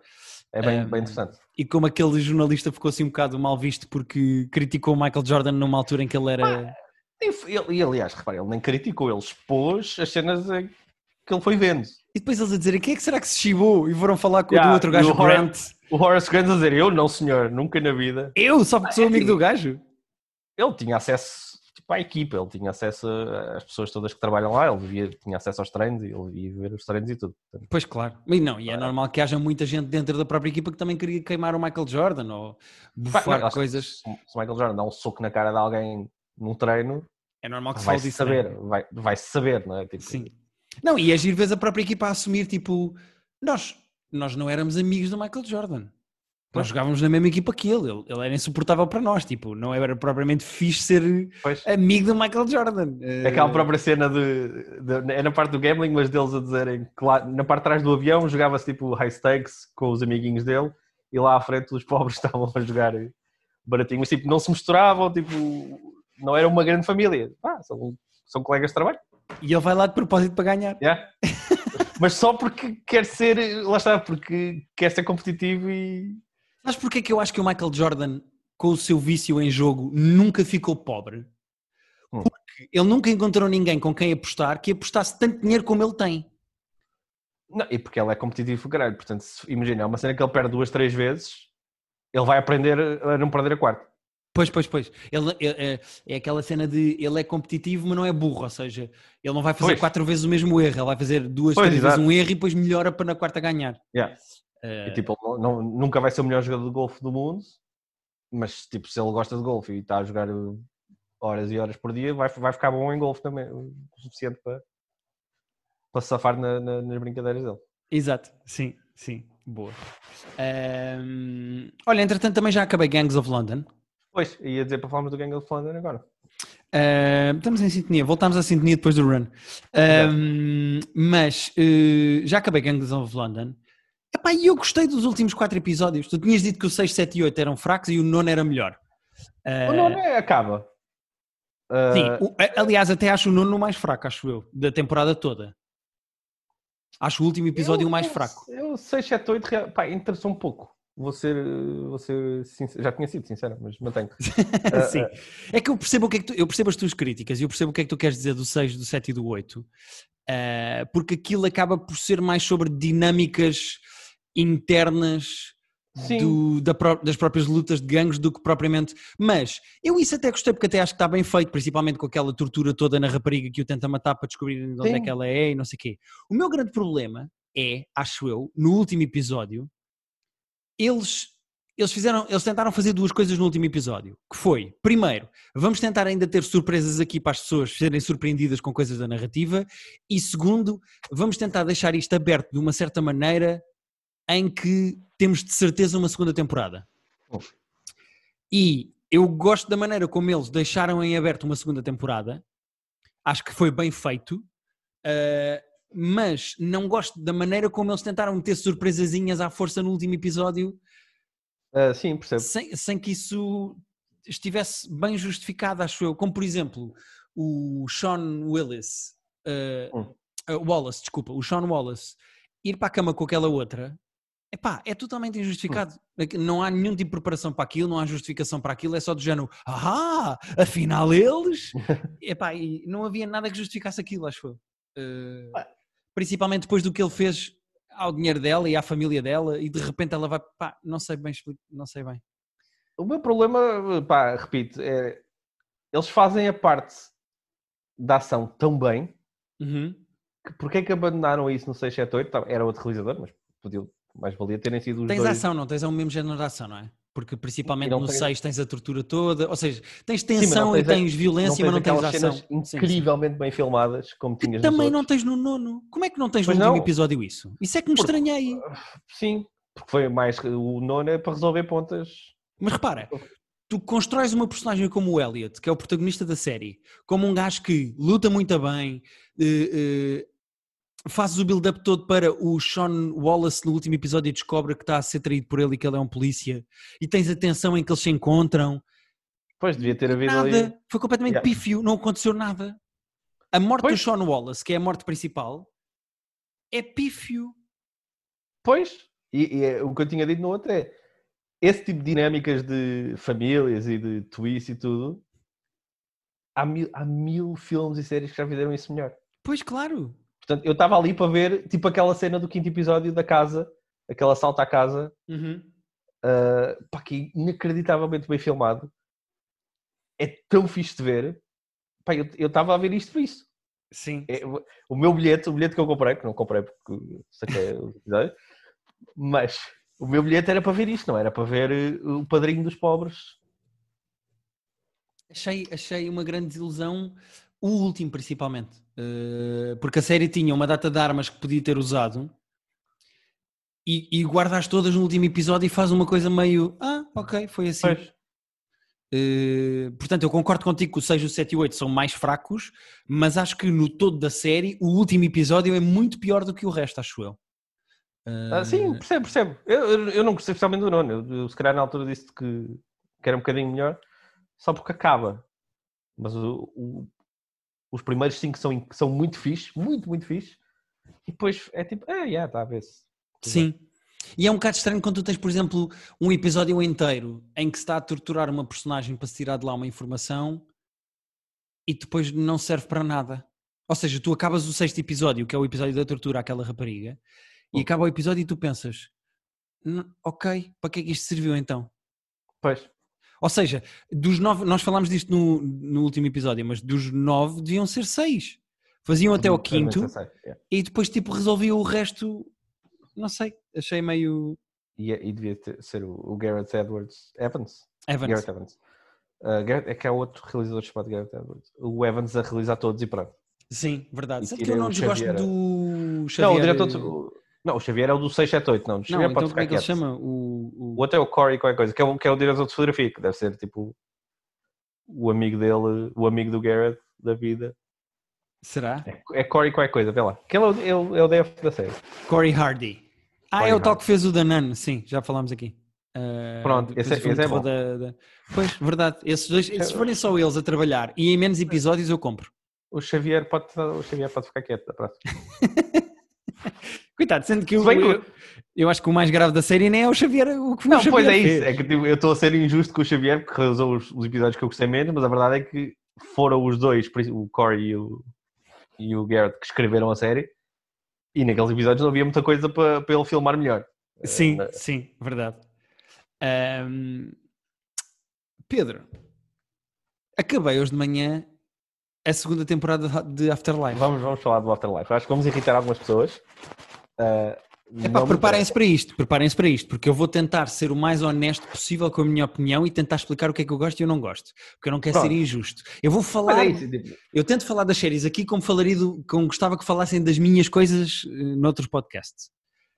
É bem, um, bem interessante. E como aquele jornalista ficou assim um bocado mal visto porque criticou o Michael Jordan numa altura em que ele era. Ah, e, aliás, repare, ele nem criticou, ele expôs as cenas que ele foi vendo. E depois eles a dizerem quem é que será que se chivou? E foram falar com yeah, o outro gajo, o Grant. O Horace Grant a dizer: Eu não, senhor, nunca na vida. Eu, só porque sou amigo do gajo. Ele tinha acesso a equipa, ele tinha acesso às pessoas todas que trabalham lá, ele via, tinha acesso aos treinos e ele ia ver os treinos e tudo. Pois claro, e não, e é normal que haja muita gente dentro da própria equipa que também queria queimar o Michael Jordan ou bufar coisas. Se, o Michael Jordan dá um soco na cara de alguém num treino, é normal que se vai -se saber, né? vai, vai saber, não é? Tipo, Sim. Não, e agir vezes a própria equipa a assumir, tipo, nós, nós não éramos amigos do Michael Jordan. Nós jogávamos na mesma equipa que ele. ele, ele era insuportável para nós, tipo, não era propriamente fixe ser pois. amigo do Michael Jordan. É aquela própria cena de, de, é na parte do gambling, mas deles a dizerem que lá, na parte de trás do avião jogava-se tipo high stakes com os amiguinhos dele e lá à frente os pobres estavam a jogar baratinho, mas tipo, não se misturavam, tipo, não era uma grande família. Ah, são, são colegas de trabalho. E ele vai lá de propósito para ganhar. Yeah. mas só porque quer ser, lá está, porque quer ser competitivo e Sabes porquê que eu acho que o Michael Jordan, com o seu vício em jogo, nunca ficou pobre? Hum. Porque ele nunca encontrou ninguém com quem apostar que apostasse tanto dinheiro como ele tem. Não, e porque ele é competitivo, caralho. Portanto, imagina, é uma cena que ele perde duas, três vezes, ele vai aprender a não perder a quarta. Pois, pois, pois. Ele, é, é, aquela cena de ele é competitivo, mas não é burro. Ou seja, ele não vai fazer pois. quatro vezes o mesmo erro, ele vai fazer duas, pois, três exato. vezes um erro e depois melhora para na quarta ganhar. Yeah. Uh... E, tipo, não, nunca vai ser o melhor jogador de golfe do mundo, mas tipo, se ele gosta de golfe e está a jogar horas e horas por dia, vai, vai ficar bom em golfe também, o suficiente para, para se safar na, na, nas brincadeiras dele. Exato, sim, sim, boa. Um... Olha, entretanto também já acabei Gangs of London. Pois, ia dizer para falarmos do Gangs of London agora. Uh, estamos em sintonia, voltámos à sintonia depois do run. Um, mas uh, já acabei Gangs of London. Epá, e eu gostei dos últimos quatro episódios. Tu tinhas dito que o 6, 7 e 8 eram fracos e o nono era melhor. Uh, o nono é, acaba. Sim, o, aliás, até acho o nono mais fraco, acho eu, da temporada toda. Acho o último episódio o mais fraco. Eu 6, 7, 8, pá, interessou um pouco. Vou ser, vou ser sincero. já tinha sido sincero, mas mantenho. Sim. Uh, uh, é que eu percebo o que é que tu, eu percebo as tuas críticas e eu percebo o que é que tu queres dizer do 6, do 7 e do 8, uh, porque aquilo acaba por ser mais sobre dinâmicas internas do, da, das próprias lutas de gangues do que propriamente. Mas eu isso até gostei porque até acho que está bem feito, principalmente com aquela tortura toda na rapariga que o tenta matar para descobrir onde Sim. é que ela é e não sei o quê. O meu grande problema é, acho eu, no último episódio eles eles fizeram, eles tentaram fazer duas coisas no último episódio, que foi, primeiro, vamos tentar ainda ter surpresas aqui para as pessoas serem surpreendidas com coisas da narrativa, e segundo, vamos tentar deixar isto aberto de uma certa maneira em que temos de certeza uma segunda temporada. Oh. E eu gosto da maneira como eles deixaram em aberto uma segunda temporada, acho que foi bem feito, uh, mas não gosto da maneira como eles tentaram meter surpresazinhas à força no último episódio. Uh, sim, percebo. Sem, sem, que isso estivesse bem justificado, acho eu. Como, por exemplo, o Sean Willis, uh, hum. Wallace, desculpa, o Sean Wallace, ir para a cama com aquela outra, epá, é totalmente injustificado. Hum. Não há nenhum tipo de preparação para aquilo, não há justificação para aquilo, é só do género, ah, afinal eles. epá, e não havia nada que justificasse aquilo, acho eu. Uh principalmente depois do que ele fez ao dinheiro dela e à família dela e de repente ela vai, pá, não sei bem, não sei bem. O meu problema, pá, repito, é eles fazem a parte da ação tão bem uhum. que porque é que abandonaram isso no 678? Era outro realizador, mas podiam, mais valia terem sido os Tens dois. ação, não? Tens o mesmo género de ação, não é? Porque principalmente no 6 tens a tortura toda, ou seja, tens tensão Sim, e tens violência, mas não tens ação. Cenas incrivelmente bem filmadas, como tinhas que Também não tens no nono. Como é que não tens pois no não. último episódio isso? Isso é que me porque, estranhei. Sim, porque foi mais. O nono é para resolver pontas. Mas repara, tu constróis uma personagem como o Elliot, que é o protagonista da série, como um gajo que luta muito bem, uh, uh, fazes o build-up todo para o Sean Wallace no último episódio e descobre que está a ser traído por ele e que ele é um polícia e tens a tensão em que eles se encontram. Pois, devia ter havido nada. ali... Foi completamente yeah. pífio, não aconteceu nada. A morte pois. do Sean Wallace, que é a morte principal, é pífio. Pois, e, e é, o que eu tinha dito no outro é esse tipo de dinâmicas de famílias e de twist e tudo, há mil, há mil filmes e séries que já fizeram isso melhor. Pois, claro. Portanto, eu estava ali para ver, tipo aquela cena do quinto episódio da casa, aquele assalto à casa, uhum. uh, pá, que inacreditavelmente bem filmado. É tão fixe de ver. Pá, eu estava a ver isto por isso. Sim. É, o meu bilhete, o bilhete que eu comprei, que não comprei porque saquei o episódio, mas o meu bilhete era para ver isto, não era para ver eh, o padrinho dos pobres. Achei, achei uma grande desilusão o último, principalmente. Uh, porque a série tinha uma data de armas que podia ter usado e, e guardas todas no último episódio e faz uma coisa meio. Ah, ok, foi assim. Uh, portanto, eu concordo contigo que o 6, o 7 e o 8 são mais fracos, mas acho que no todo da série o último episódio é muito pior do que o resto, acho eu. Uh... Ah, sim, percebo, percebo. Eu, eu não gostei especialmente do nono. Eu, eu, se calhar na altura disse que, que era um bocadinho melhor, só porque acaba. Mas o, o, os primeiros cinco são, são muito fixe, muito, muito fixe. E depois é tipo, é, yeah, está a ver-se. Sim. E é um bocado estranho quando tu tens, por exemplo, um episódio inteiro em que se está a torturar uma personagem para se tirar de lá uma informação e depois não serve para nada. Ou seja, tu acabas o sexto episódio, que é o episódio da tortura àquela rapariga, e acaba o episódio e tu pensas, ok, para que é que isto serviu então? Pois. Ou seja, dos nove, nós falámos disto no, no último episódio, mas dos nove deviam ser seis. Faziam até ao quinto e depois tipo resolviam o resto. Não sei, achei meio. E, e devia ter, ser o, o, Garrett Edwards Evans. Evans. Garrett Evans. Uh, Garrett, é que há outro realizador chamado Garrett Edwards. O Evans a realizar todos e pronto. Sim, verdade. Sabe que eu não desgosto do Xavier... Não, o diretor, não, o Xavier é o do 678, não. O Xavier não, pode então como é que ele chama? O, o... o outro é o Corey qualquer coisa, que é o, que é o diretor de fotografia, que deve ser tipo... o amigo dele, o amigo do Garrett da vida. Será? É, é Corey qualquer coisa, vê lá. Que ele é o, é o, é o DF da série. Corey Hardy. Ah, Corey é o tal que fez o Danan, sim, já falámos aqui. Uh, Pronto, esse é- esse é terror bom. da- da- Pois, verdade. Esses dois, se forem só eles a trabalhar e em menos episódios, eu compro. O Xavier pode, o Xavier pode ficar quieto da próxima. Coitado, sendo que eu, que- eu, eu acho que o mais grave da série nem é o Xavier. O que o Não, Xavier pois é fez. isso. É que tipo, eu estou a ser injusto com o Xavier porque realizou os, os episódios que eu gostei menos, mas a verdade é que foram os dois, o Corey e o, e o Garrett, que escreveram a série. E naqueles episódios não havia muita coisa para, para ele filmar melhor. Sim, Eh, sim, verdade. Ahm, Pedro, acabei hoje de manhã a segunda temporada de Afterlife. Vamos, vamos falar do Afterlife. Acho que vamos irritar algumas pessoas. Uh, Epá, preparem-se para isto, preparem-se para isto, porque eu vou tentar ser o mais honesto possível com a minha opinião e tentar explicar o que é que eu gosto e eu não gosto, porque eu não quero Pronto. ser injusto. Eu vou falar, é isso, tipo, eu tento falar das séries aqui como falaria do, como gostava que falassem das minhas coisas eh, noutros podcasts.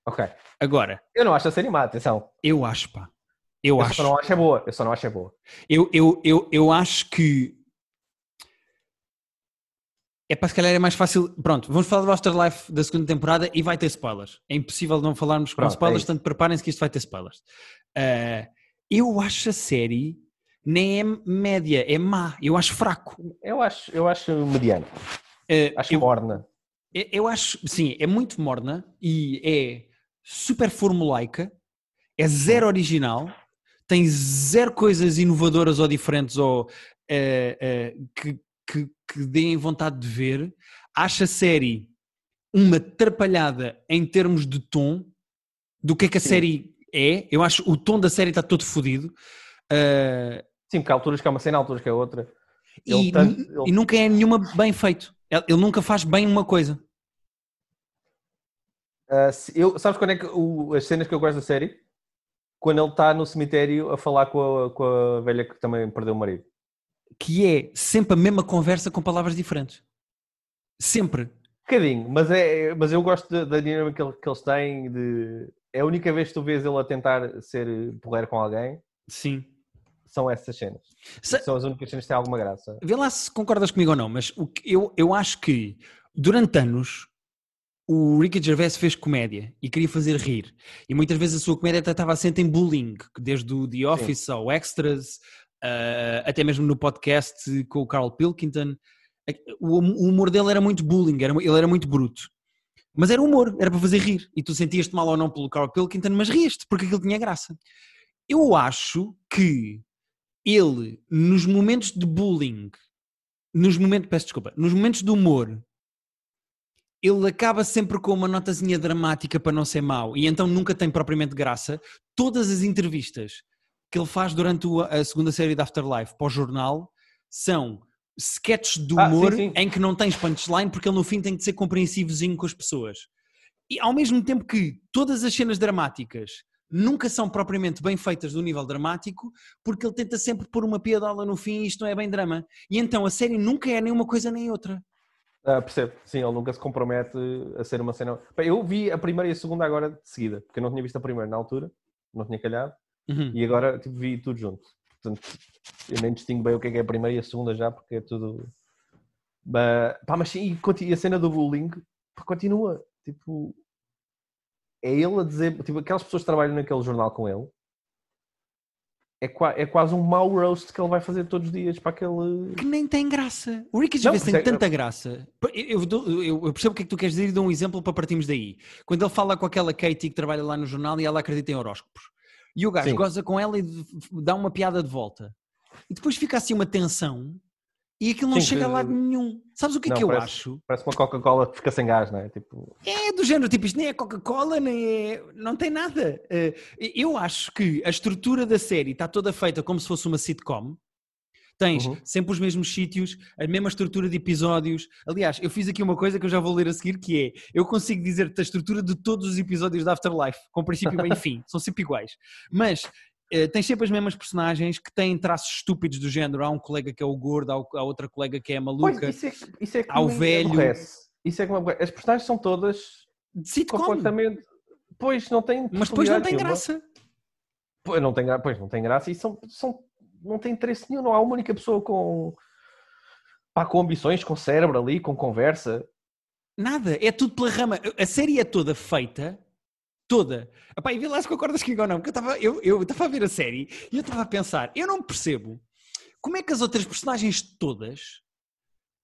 ok. Agora, Eu não acho a série má, atenção. eu acho, pá, eu, Eu acho. só não acho é boa. Eu só não acho é boa. Eu, eu, eu, eu acho que. É para se calhar é mais fácil. Pronto, vamos falar do Afterlife da segunda temporada e vai ter spoilers. É impossível não falarmos com Pronto, é spoilers, isso. portanto preparem-se que isto vai ter spoilers. Ah, eu acho a série nem é média, é má. Eu acho fraco. Eu acho, eu acho mediano. Ah, Acho eu, morna. eu- eu acho, sim, é muito morna e é super formulaica, é zero original, tem zero coisas inovadoras ou diferentes ou eh, que, que, que deem vontade de ver. Acho a série uma atrapalhada em termos de tom do que é que a Sim. série é. Eu acho o tom da série está todo fodido. Eh, Sim, porque há alturas que é uma cena, há alturas que é outra. E, tanto- ele- e nunca é nenhuma bem feito. Ele nunca faz bem uma coisa. Se- eu, sabes quando é que o- as cenas que eu gosto da série? Quando ele está no cemitério a falar com a, com a velha que também perdeu o marido. Que é sempre a mesma conversa com palavras diferentes. Sempre. bocadinho, mas, é, mas eu gosto da- dinâmica que, que eles têm. De, é a única vez que tu vês ele a tentar ser porreiro com alguém, Sim. são essas cenas. Se- São as únicas cenas que têm alguma graça. Vê lá se concordas comigo ou não, mas o que eu, eu acho que durante anos o Ricky Gervais fez comédia e queria fazer rir. E muitas vezes a sua comédia até estava assente em bullying, desde o The Office ao Extras, ah, até mesmo no podcast com o Carl Pilkington. O, o humor dele era muito bullying, era, ele era muito bruto. Mas era humor, era para fazer rir. E tu sentias-te mal ou não pelo Carl Pilkington, mas rieste, porque aquilo tinha graça. Eu acho que ele, nos momentos de bullying, nos momentos, peço desculpa, nos momentos de humor, ele acaba sempre com uma notazinha dramática para não ser mau e então nunca tem propriamente graça. Todas as entrevistas que ele faz durante a segunda série da Afterlife para o jornal são sketches de Ah, sim, humor sim. em que não tens punchline porque ele no fim tem de ser compreensivozinho com as pessoas. E ao mesmo tempo que todas as cenas dramáticas nunca são propriamente bem feitas do nível dramático, porque ele tenta sempre pôr uma piadola no fim e isto não é bem drama. E então a série nunca é nem uma coisa nem outra. Ah, percebo, sim, ele nunca se compromete a ser uma cena. Eu vi a primeira e a segunda agora de seguida, porque eu não tinha visto a primeira na altura, não tinha calhado, Uhum. e agora tipo, vi tudo junto. Portanto, eu nem distingo bem o que é, que é a primeira e a segunda já, porque é tudo. Ba- Pá, mas sim, e a cena do bullying continua. Tipo, é ele a dizer. Tipo, aquelas pessoas que trabalham naquele jornal com ele. É, qua- é quase um mau roast que ele vai fazer todos os dias para aquele. que nem tem graça. O Ricky Gervais Não, tem mas é- tanta graça. Eu, eu- eu percebo o que é que tu queres dizer e dou um exemplo para partirmos daí. Quando ele fala com aquela Katie que trabalha lá no jornal e ela acredita em horóscopos. E o gajo Sim. goza com ela e dá uma piada de volta. E depois fica assim uma tensão e aquilo não Sim, chega a que- lado nenhum. Sabes o que é Não, que eu parece- acho? Parece uma Coca-Cola que fica sem gás, não é? Tipo, É do género, tipo, isto nem é Coca-Cola, nem é. Não tem nada. Eh, Eu acho que a estrutura da série está toda feita como se fosse uma sitcom. Tens Uhum. sempre os mesmos sítios, a mesma estrutura de episódios. Aliás, eu fiz aqui uma coisa que eu já vou ler a seguir, que é, eu consigo dizer-te a estrutura de todos os episódios da Afterlife, com princípio, meio e fim, são sempre iguais. Mas eh, tens sempre as mesmas personagens que têm traços estúpidos do género. Há um colega que é o gordo, há o- há outra colega que é a Pois, maluca. isso é, que- isso é que Ao me velho. aborrece. Isso é que me. As personagens são todas De sitcom, completamente. Pois não tem. mas depois não tem graça. Pois não tem, pois não tem graça e são, são não tem interesse nenhum, não há uma única pessoa com, pá, com ambições, com cérebro ali, com conversa. Nada, é tudo pela rama. A série é toda feita, toda. Epá, e vê lá se concordas comigo ou não, porque eu estava eu, eu a ver a série e eu estava a pensar, eu não percebo como é que as outras personagens todas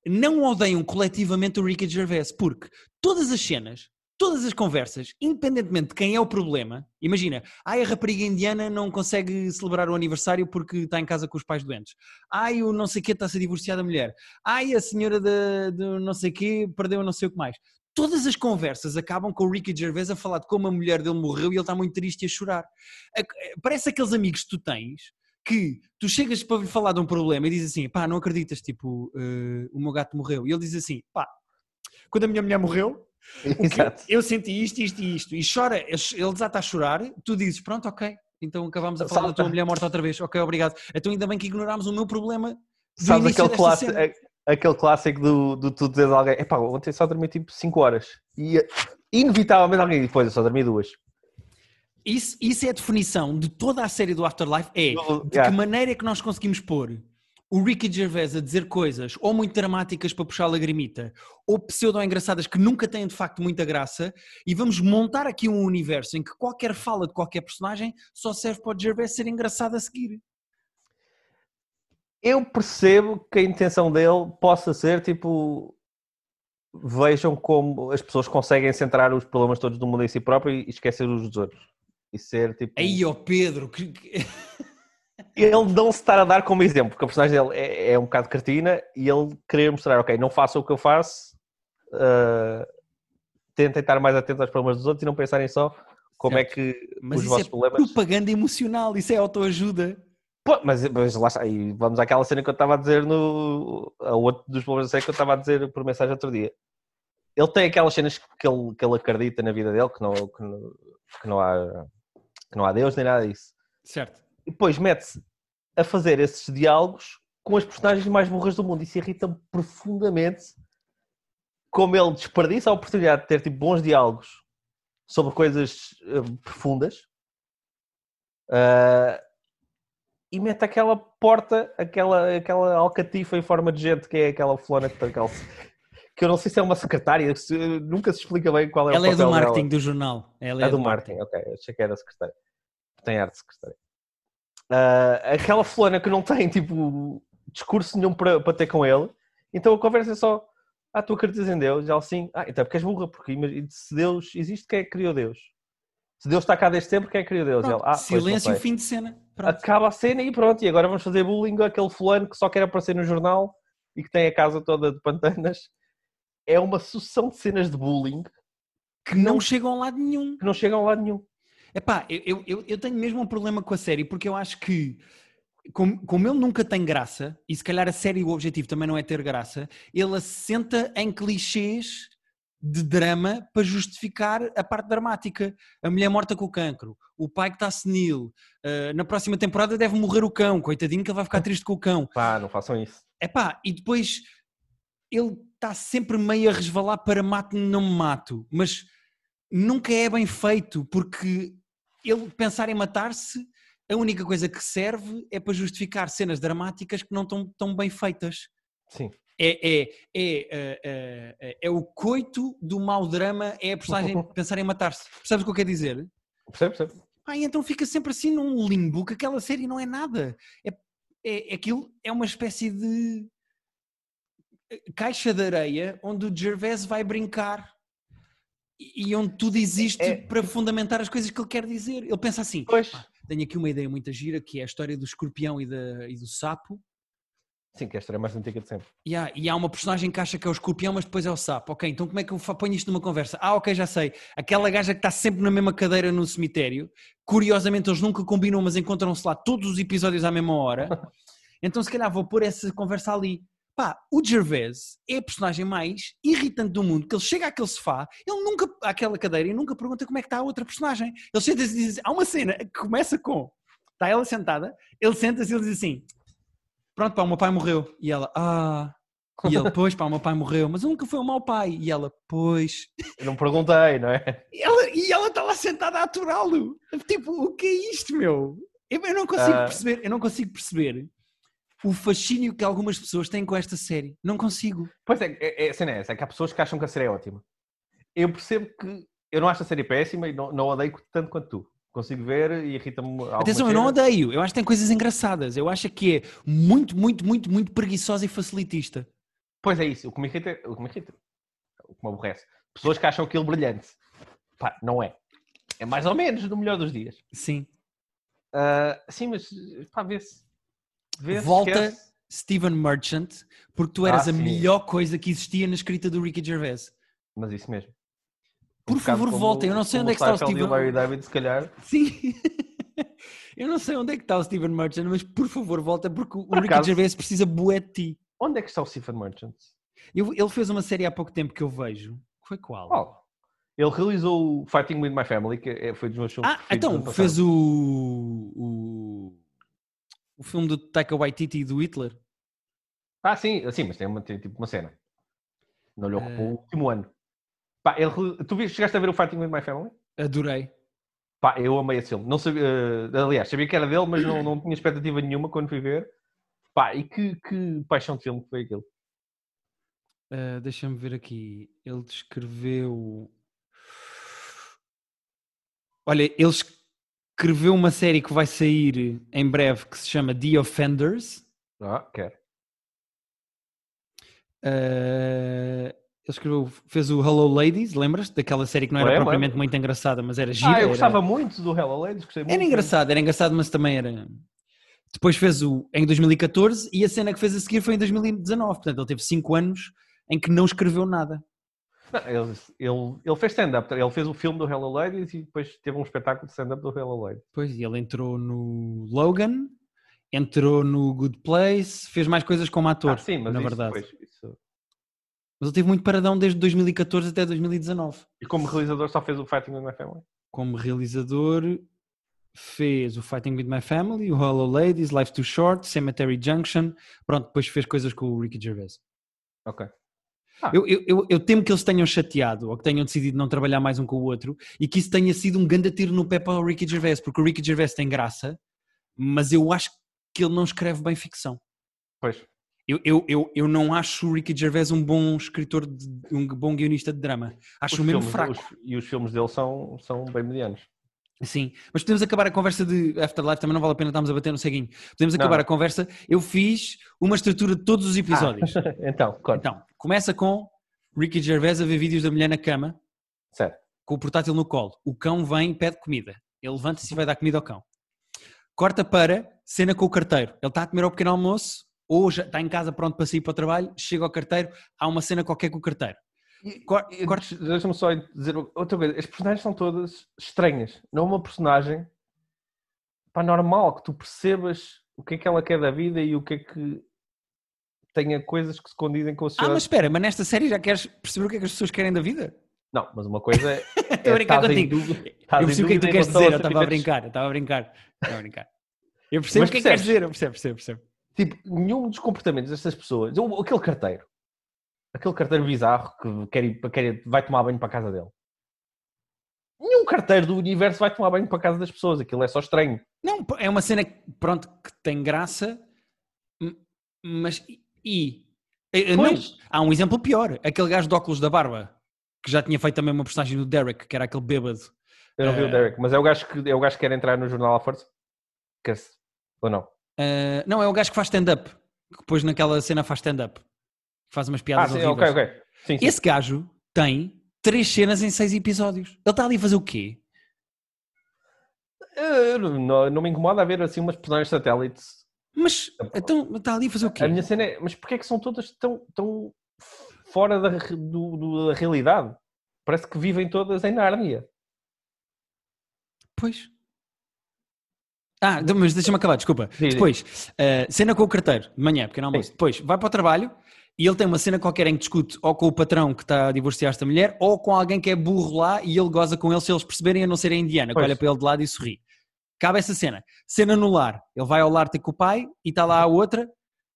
não odeiam coletivamente o Ricky Gervais, porque todas as cenas, todas as conversas, independentemente de quem é o problema, imagina, ai a rapariga indiana não consegue celebrar o aniversário porque está em casa com os pais doentes, ai o não sei quê está-se a divorciar da mulher, ai a senhora de não sei quê perdeu não sei o que mais. Todas as conversas acabam com o Ricky Gervais a falar de como a mulher dele morreu e ele está muito triste e a chorar. Parece aqueles amigos que tu tens que tu chegas para falar de um problema e dizes assim, pá, não acreditas, tipo, uh, o meu gato morreu. E ele diz assim, pá, quando a minha mulher morreu, eu senti isto, isto e isto. E chora, ele desata a chorar, tu dizes, pronto, ok, então acabamos a falar da tua mulher morta outra vez, ok, obrigado. Então ainda bem que ignorámos o meu problema. Sabes aquele clássico, aquele clássico do, do tu dizer a alguém, epá, ontem só dormi tipo 5 horas. E inevitavelmente alguém depois eu só dormi duas. Isso, isso é a definição de toda a série do Afterlife, é de que maneira é que nós conseguimos pôr o Ricky Gervais a dizer coisas ou muito dramáticas para puxar a lagrimita, ou pseudo-engraçadas que nunca têm de facto muita graça, e vamos montar aqui um universo em que qualquer fala de qualquer personagem só serve para o Gervais ser engraçado a seguir. Eu percebo que a intenção dele possa ser tipo vejam como as pessoas conseguem centrar os problemas todos do mundo em si próprio e esquecer os dos outros e ser tipo. Aí, ó Pedro! Que... ele não se estar a dar como exemplo, porque a personagem dele é, é, um bocado cartina e ele querer mostrar, ok, não faça o que eu faço, uh, tentem estar mais atentos aos problemas dos outros e não pensarem só como é certo. é que mas os vossos é problemas. propaganda emocional, isso é autoajuda. Pô, mas, mas lá está, e vamos àquela cena que eu estava a dizer no. A outro dos problemas da série que eu estava a dizer por mensagem outro dia. Ele tem aquelas cenas que ele, que ele acredita na vida dele, que não, que não, que não há que não há Deus nem nada disso. Certo. E depois mete-se a fazer esses diálogos com as personagens mais burras do mundo. Isso irrita-me profundamente como ele desperdiça a oportunidade de ter tipo, bons diálogos sobre coisas uh, profundas uh, e mete aquela porta, aquela, aquela alcatifa em forma de gente que é aquela fulana que tem calça. Que eu não sei se é uma secretária, se, nunca se explica bem qual é Ela o papel é do marketing dela. do jornal. Ela é, é do, do marketing, marketing, ok. Achei que era secretária. Tem arte de secretária. Uh, aquela fulana que não tem, tipo, discurso nenhum para, para ter com ele. Então a conversa é só, ah, tu acreditas em Deus? E ela sim, ah, então é porque és burra, porque se Deus existe, quem é que criou Deus? Se Deus está cá desde sempre, quem é que criou Deus? Pronto, ela, ah, silêncio, fim de cena. Pronto. Acaba a cena e pronto, e agora vamos fazer bullying àquele fulano que só quer aparecer no jornal e que tem a casa toda de pantanas. É uma sucessão de cenas de bullying que não, não chegam a lado nenhum. Que não chegam a lado nenhum. Epá, eu, eu, eu tenho mesmo um problema com a série, porque eu acho que, como, como ele nunca tem graça, e se calhar a série o objetivo também não é ter graça, ele assenta em clichês de drama para justificar a parte dramática. A mulher morta com o cancro, o pai que está senil, uh, na próxima temporada deve morrer o cão, coitadinho que ele vai ficar triste com o cão. Pá, não façam isso. É pá, e depois ele está sempre meio a resvalar para mato não me mato, mas nunca é bem feito, porque ele pensar em matar-se, a única coisa que serve é para justificar cenas dramáticas que não estão tão bem feitas. Sim. É, é, é, é, é, o coito do mau drama, é a personagem pensar em matar-se. Percebes o que eu quero dizer? Percebo, percebo. Ah, então fica sempre assim num limbo que aquela série não é nada. É, é, aquilo é uma espécie de caixa de areia onde o Gervais vai brincar e onde tudo existe é, para fundamentar as coisas que ele quer dizer. Ele pensa assim: tenho aqui uma ideia muito gira que é a história do escorpião e, da, e do sapo. Sim, que é a história mais antiga de sempre. Yeah, e há uma personagem que acha que é o escorpião, mas depois é o sapo. Ok, então como é que eu ponho isto numa conversa? Ah, ok, já sei. Aquela gaja que está sempre na mesma cadeira no cemitério, curiosamente eles nunca combinam, mas encontram-se lá todos os episódios à mesma hora. então se calhar vou pôr essa conversa ali. Pá, o Gervais é a personagem mais irritante do mundo, que ele chega àquele sofá, ele nunca, àquela cadeira, e nunca pergunta como é que está a outra personagem. Ele senta-se e diz, há uma cena que começa com, está ela sentada, ele senta-se e ele diz assim, pronto pá, o meu pai morreu. E ela, ah... E ele, pois pá, o meu pai morreu, mas nunca foi um mau pai. E ela, pois... Eu não perguntei, não é? E ela, e ela está lá sentada a aturá-lo. Tipo, o que é isto, meu? Eu, não consigo Ah. perceber, eu não consigo perceber o fascínio que algumas pessoas têm com esta série. Não consigo. Pois é, é, é, cena é essa, é que há pessoas que acham que a série é ótima. Eu percebo que eu não acho a série péssima e não, não odeio tanto quanto tu. Consigo ver e irrita-me. Atenção, eu não odeio. Eu acho que tem coisas engraçadas. Eu acho que é muito, muito, muito, muito preguiçosa e facilitista. Pois é isso, o que me irrita, o que me irrita, o que me aborrece. Pessoas que acham aquilo brilhante. Pá, não é. É mais ou menos no melhor dos dias. Sim. Ah, sim, mas pá, vê-se. Vê-se, Volta esquece. Steven Merchant, porque tu eras Ah, a melhor coisa que existia na escrita do Ricky Gervais. Mas isso mesmo. Por Um favor, voltem. Eu não sei onde é que está o Steven- Larry David, se calhar. Sim. Eu não sei onde é que está o Steven Merchant, mas por favor, volta, porque o Por Ricky acaso- Gervais precisa bué de ti. Onde é que está o Stephen Merchant? Eu- ele fez uma série há pouco tempo que eu vejo. Foi qual? Qual? Ele realizou o Fighting with My Family, que é- foi dos meus filmes Ah, então, fez o, o. o filme do Taika Waititi e do Hitler. Ah, sim, sim, mas tem, uma, tem tipo uma cena. Não lhe ocupou Eh. o último ano. Pá, ele, tu viste, chegaste a ver o Fighting with My Family? Adorei. Pá, eu amei esse filme. Não sabia, eh, aliás, sabia que era dele, mas não, não tinha expectativa nenhuma quando fui ver. Pá, e que, que paixão de filme que foi aquele. Ah, Deixa-me ver aqui. Ele descreveu. Olha, ele escreveu uma série que vai sair em breve que se chama The Offenders. Ah, quero. Ah, ele escreveu, fez o Hello Ladies, lembras? Daquela série que não era Lembro, propriamente muito engraçada, mas era gira. Ah, eu era- gostava muito do Hello Ladies, gostei muito. Era engraçado, era engraçado, mas também era. Depois fez o em 2014 e a cena que fez a seguir foi em 2019. Portanto, ele teve 5 anos em que não escreveu nada. Não, ele, ele, ele fez stand-up. Ele fez o filme do Hello Ladies e depois teve um espetáculo de stand-up do Hello Ladies. Pois, e ele entrou no Logan, entrou no Good Place, fez mais coisas como ator, Ah, sim, mas na isso, verdade. pois, isso- Mas ele teve muito paradão desde 2014 até 2019. E como realizador só fez o Fighting with My Family? Como realizador, fez o Fighting with My Family, o Hello Ladies, Life's Too Short, Cemetery Junction. Pronto, depois fez coisas com o Ricky Gervais. Ok. Eu, eu, eu, eu temo que eles tenham chateado ou que tenham decidido não trabalhar mais um com o outro e que isso tenha sido um grande tiro no pé para o Ricky Gervais, porque o Ricky Gervais tem graça, mas eu acho que ele não escreve bem ficção. Pois. Eu, eu, eu, eu não acho o Ricky Gervais um bom escritor, de, um bom guionista de drama. Acho Os o mesmo filmes- fraco. os- e os filmes dele são, são bem medianos. Sim, mas podemos acabar a conversa de Afterlife, também não vale a pena estarmos a bater no ceguinho. Podemos acabar Não. a conversa. Eu fiz uma estrutura de todos os episódios. então, conta. Então, começa com Ricky Gervais a ver vídeos da mulher na cama, Certo. com o portátil no colo. O cão vem e pede comida. Ele levanta-se e vai dar comida ao cão. Corta para cena com o carteiro. Ele está a comer ao pequeno almoço, ou já está em casa pronto para sair para o trabalho, chega ao carteiro, há uma cena qualquer com o carteiro. Cor- corta- Deixa-me só dizer outra coisa. As personagens são todas estranhas. Não é uma personagem pá, normal que tu percebas o que é que ela quer da vida e o que é que tenha coisas que se condizem com a Ah, sociedade. mas espera, mas nesta série já queres perceber o que é que as pessoas querem da vida? Não, mas uma coisa é. Estou a brincar estás em contigo. dúvida- Eu percebo o que é que tu queres dizer, eu estava a brincar, eu estava a brincar. Estava a brincar. Eu percebo Mas o que é que queres dizer, eu percebo, percebo, percebo. Tipo, nenhum dos comportamentos destas pessoas. Aquele carteiro. Aquele carteiro bizarro que quer ir, quer vai tomar banho para a casa dele. Nenhum carteiro do universo vai tomar banho para a casa das pessoas. Aquilo é só estranho. Não, é uma cena que, pronto, que tem graça, mas e? eh, não, Pois. há um exemplo pior, aquele gajo de óculos da barba, que já tinha feito também uma personagem do Derek, que era aquele bêbado. Eu não vi Eh. o Derek, mas é o gajo que, é o gajo que quer entrar no jornal à força? Quer-se? Ou não? Eh, não, é o gajo que faz stand-up, que depois naquela cena faz stand-up, faz umas Ah, piadas sim, horríveis. ok, ok. Sim, sim. Esse gajo tem três cenas em seis episódios. Ele está ali a fazer o quê? Eh, não, não me incomoda haver assim umas personagens satélites. Mas então está ali a fazer o quê? A minha cena é, mas porquê é que são todas tão, tão fora da, do- do- da realidade? Parece que vivem todas em Nárnia. Pois. Ah, de- mas deixa-me acabar, desculpa. Diz. Depois, eh, cena com o carteiro, de manhã, pequeno almoço. Sim. Depois, vai para o trabalho e ele tem uma cena qualquer em que discute ou com o patrão que está a divorciar esta mulher ou com alguém que é burro lá e ele goza com ele se eles perceberem a não ser a indiana, que Pois. olha para ele de lado e sorri. Cabe essa cena. Cena no lar. Ele vai ao lar ter com o pai e está lá a outra.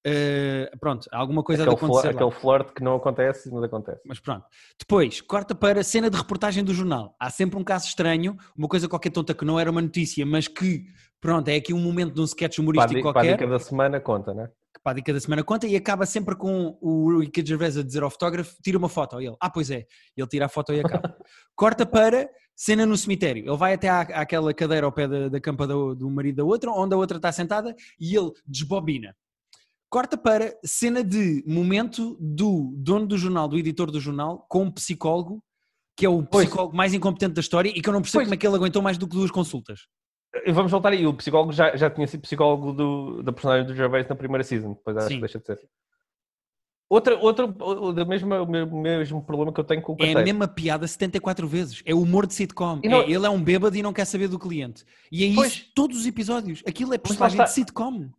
Uh, pronto, alguma coisa aquele a acontecer. Aquele flirt que não acontece, mas acontece. Mas pronto. Depois, corta para cena de reportagem do jornal. Há sempre um caso estranho, uma coisa qualquer tonta que não era uma notícia, mas que, pronto, é aqui um momento de um sketch humorístico para, qualquer. Para a dica da semana conta, né? Para a dica da semana conta e acaba sempre com o Ricky Gervais a dizer ao fotógrafo, tira uma foto. Ele, ah, pois é. Ele tira a foto e acaba. corta para cena no cemitério. Ele vai até à, àquela cadeira ao pé da, da campa do, do marido da outra, onde a outra está sentada, e ele desbobina Corta para cena de momento do dono do jornal, do editor do jornal, com um psicólogo, que é o psicólogo pois. mais incompetente da história e que eu não percebo pois. como é que ele aguentou mais do que duas consultas. Vamos voltar aí, o psicólogo já, já tinha sido psicólogo do, da personagem do Gervais na primeira season, depois acho Sim. que deixa de ser. Outra, outra, o mesmo, o mesmo problema que eu tenho com o carteiro. É a mesma piada 74 vezes. É o humor de sitcom. Não... É, ele é um bêbado e não quer saber do cliente. E é pois. isso todos os episódios. Aquilo é personagem de sitcom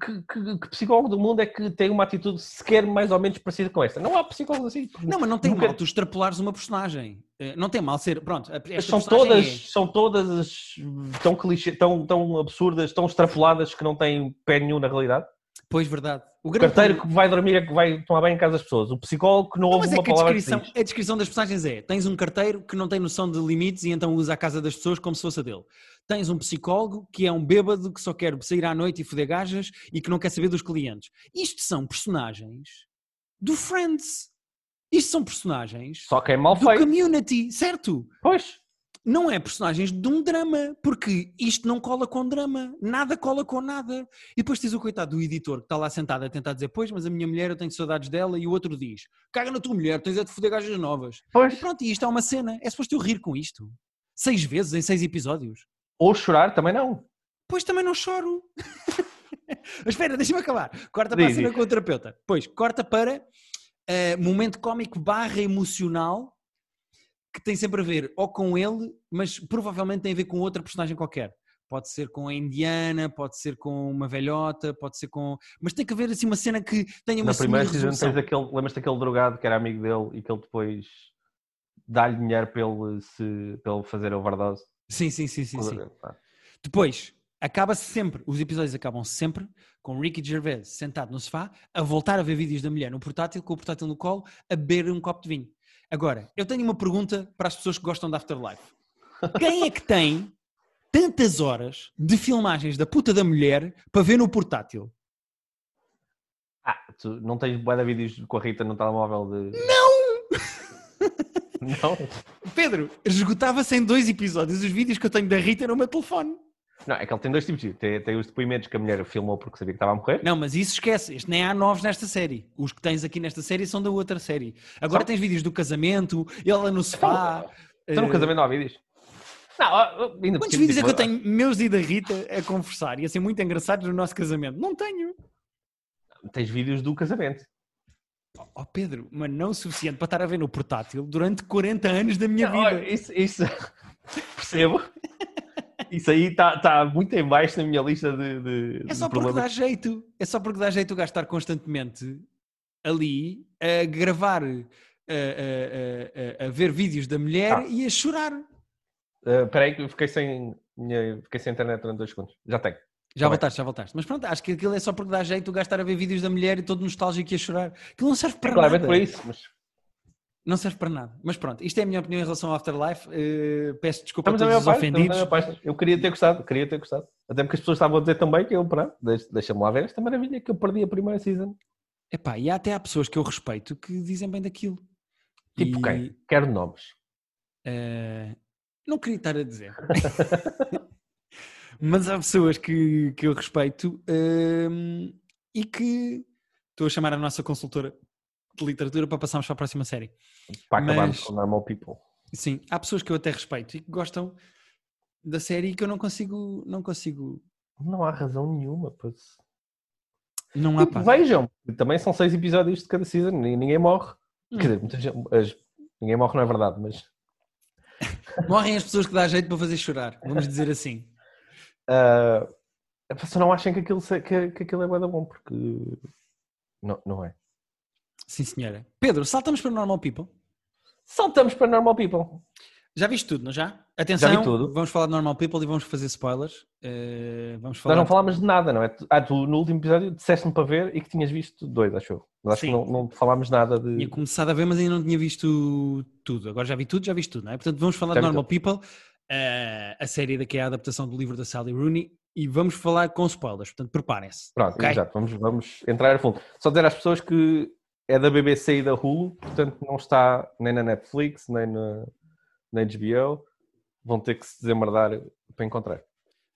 que, que, que, psicólogo do mundo é que tem uma atitude sequer mais ou menos parecida com esta? Não há psicólogos assim. Não, mas não tem nunca... mal tu extrapolares uma personagem. Eh, não tem mal ser. Pronto, são todas, é... são todas tão clichê, tão, tão absurdas, tão extrapoladas que não têm pé nenhum na realidade. Pois, verdade. O, o carteiro que vai dormir é que vai tomar bem em casa das pessoas. O psicólogo que não, não ouve uma é palavra a descrição, a descrição das personagens é, tens um carteiro que não tem noção de limites e então usa a casa das pessoas como se fosse a dele. Tens um psicólogo que é um bêbado que só quer sair à noite e foder gajas e que não quer saber dos clientes. Isto são personagens do Friends. Isto são personagens só que é mal do feito. community, certo? Pois não é personagens de um drama, porque isto não cola com drama, nada cola com nada. E depois tens o coitado do editor que está lá sentado a tentar dizer: Pois, mas a minha mulher eu tenho saudades dela, e o outro diz: Caga na tua mulher, tens a de foder gajas novas. Pois. E pronto, e isto é uma cena. É suposto eu rir com isto. Seis vezes em seis episódios. Ou chorar também não. Pois também não choro. mas espera, deixa-me acabar. Corta para a cena com o terapeuta. Pois, corta para uh, momento cómico barra emocional que tem sempre a ver ou com ele, mas provavelmente tem a ver com outra personagem qualquer. Pode ser com a indiana, pode ser com uma velhota, pode ser com. Mas tem que haver assim uma cena que tenha uma Na primeira tens aquele. Lembras daquele drogado que era amigo dele e que ele depois dá-lhe dinheiro para ele, se, para ele fazer a overdose? Sim, sim, sim, sim. sim. Depois, acaba-se sempre, os episódios acabam sempre com Ricky Gervais sentado no sofá, a voltar a ver vídeos da mulher no portátil, com o portátil no colo, a beber um copo de vinho. Agora, eu tenho uma pergunta para as pessoas que gostam da Afterlife. Quem é que tem tantas horas de filmagens da puta da mulher para ver no portátil? Ah, tu não tens boa de vídeos com a Rita no telemóvel de. Não! Não? Pedro, esgotava-se em dois episódios os vídeos que eu tenho da Rita no meu telefone. Não, é que ele tem dois tipos de tem, tem os depoimentos que a mulher filmou porque sabia que estava a morrer. Não, mas isso esquece. Este nem há novos nesta série. Os que tens aqui nesta série são da outra série. Agora Só... tens vídeos do casamento, ela no sofá. Então, uh... no casamento não há vídeos? Não, ainda Quantos vídeos tipo... é que eu tipo, tenho meus e da Rita a conversar e a ser muito engraçados no nosso casamento? Não tenho. Tens vídeos do casamento. Oh Pedro, mas não o suficiente para estar a ver no portátil durante 40 anos da minha não, vida. Isso, isso... percebo. Isso aí está tá muito em baixo na minha lista de, de É só de porque dá jeito. É só porque dá jeito o gajo estar constantemente ali a gravar, a, a, a, a ver vídeos da mulher ah. e a chorar. Uh, espera aí que eu fiquei sem, fiquei sem internet durante dois segundos. Já tenho. Já tá voltaste, já voltaste. Mas pronto, acho que aquilo é só porque dá jeito o gajo estar a ver vídeos da mulher e todo nostálgico e a chorar. Aquilo não serve para é, nada. É por isso, mas não serve para nada. Mas pronto, isto é a minha opinião em relação ao Afterlife. Uh, peço desculpa estamos a todos os ofendidos. Eu queria ter gostado, queria ter gostado. Até porque as pessoas estavam a dizer também que eu, pronto, deixa-me lá ver esta maravilha que eu perdi a primeira season. Epá, e há até há pessoas que eu respeito que dizem bem daquilo. Tipo e... quem? Quero nomes. Uh, não queria estar a dizer. Mas há pessoas que, que eu respeito uh, e que estou a chamar a nossa consultora de literatura para passarmos para a próxima série. Para acabarmos com Normal People. Sim, há pessoas que eu até respeito e que gostam da série e que eu não consigo. Não, consigo... não há razão nenhuma, pois. Não há tipo, Vejam, também são seis episódios de cada season e ninguém morre. Hum. Quer dizer, gente, ninguém morre, não é verdade, mas. Morrem as pessoas que dá jeito para fazer chorar, vamos dizer assim. Uh, só não achem que aquilo, que, que aquilo é bom, porque não, não é. Sim, senhora. Pedro, saltamos para Normal People? Saltamos para Normal People. Já viste tudo, não já? Atenção, Já vi tudo. vamos falar de Normal People e vamos fazer spoilers. Uh, vamos falar Nós não falámos de nada, não é? Ah, tu no último episódio disseste-me para ver e que tinhas visto dois, acho eu. Mas acho Sim. que não, não falámos nada de. Tinha começado a ver, mas ainda não tinha visto tudo. Agora já vi tudo, já viste tudo, não é? Portanto, vamos falar Já de Normal People, eh, a série da que é a adaptação do livro da Sally Rooney, e vamos falar com spoilers. Portanto, preparem-se. Pronto, ok? exato, vamos, vamos entrar a fundo. Só dizer às pessoas que é da BBC e da Hulu, portanto não está nem na Netflix, nem na, na HBO. Vão ter que se desemmerdar para encontrar.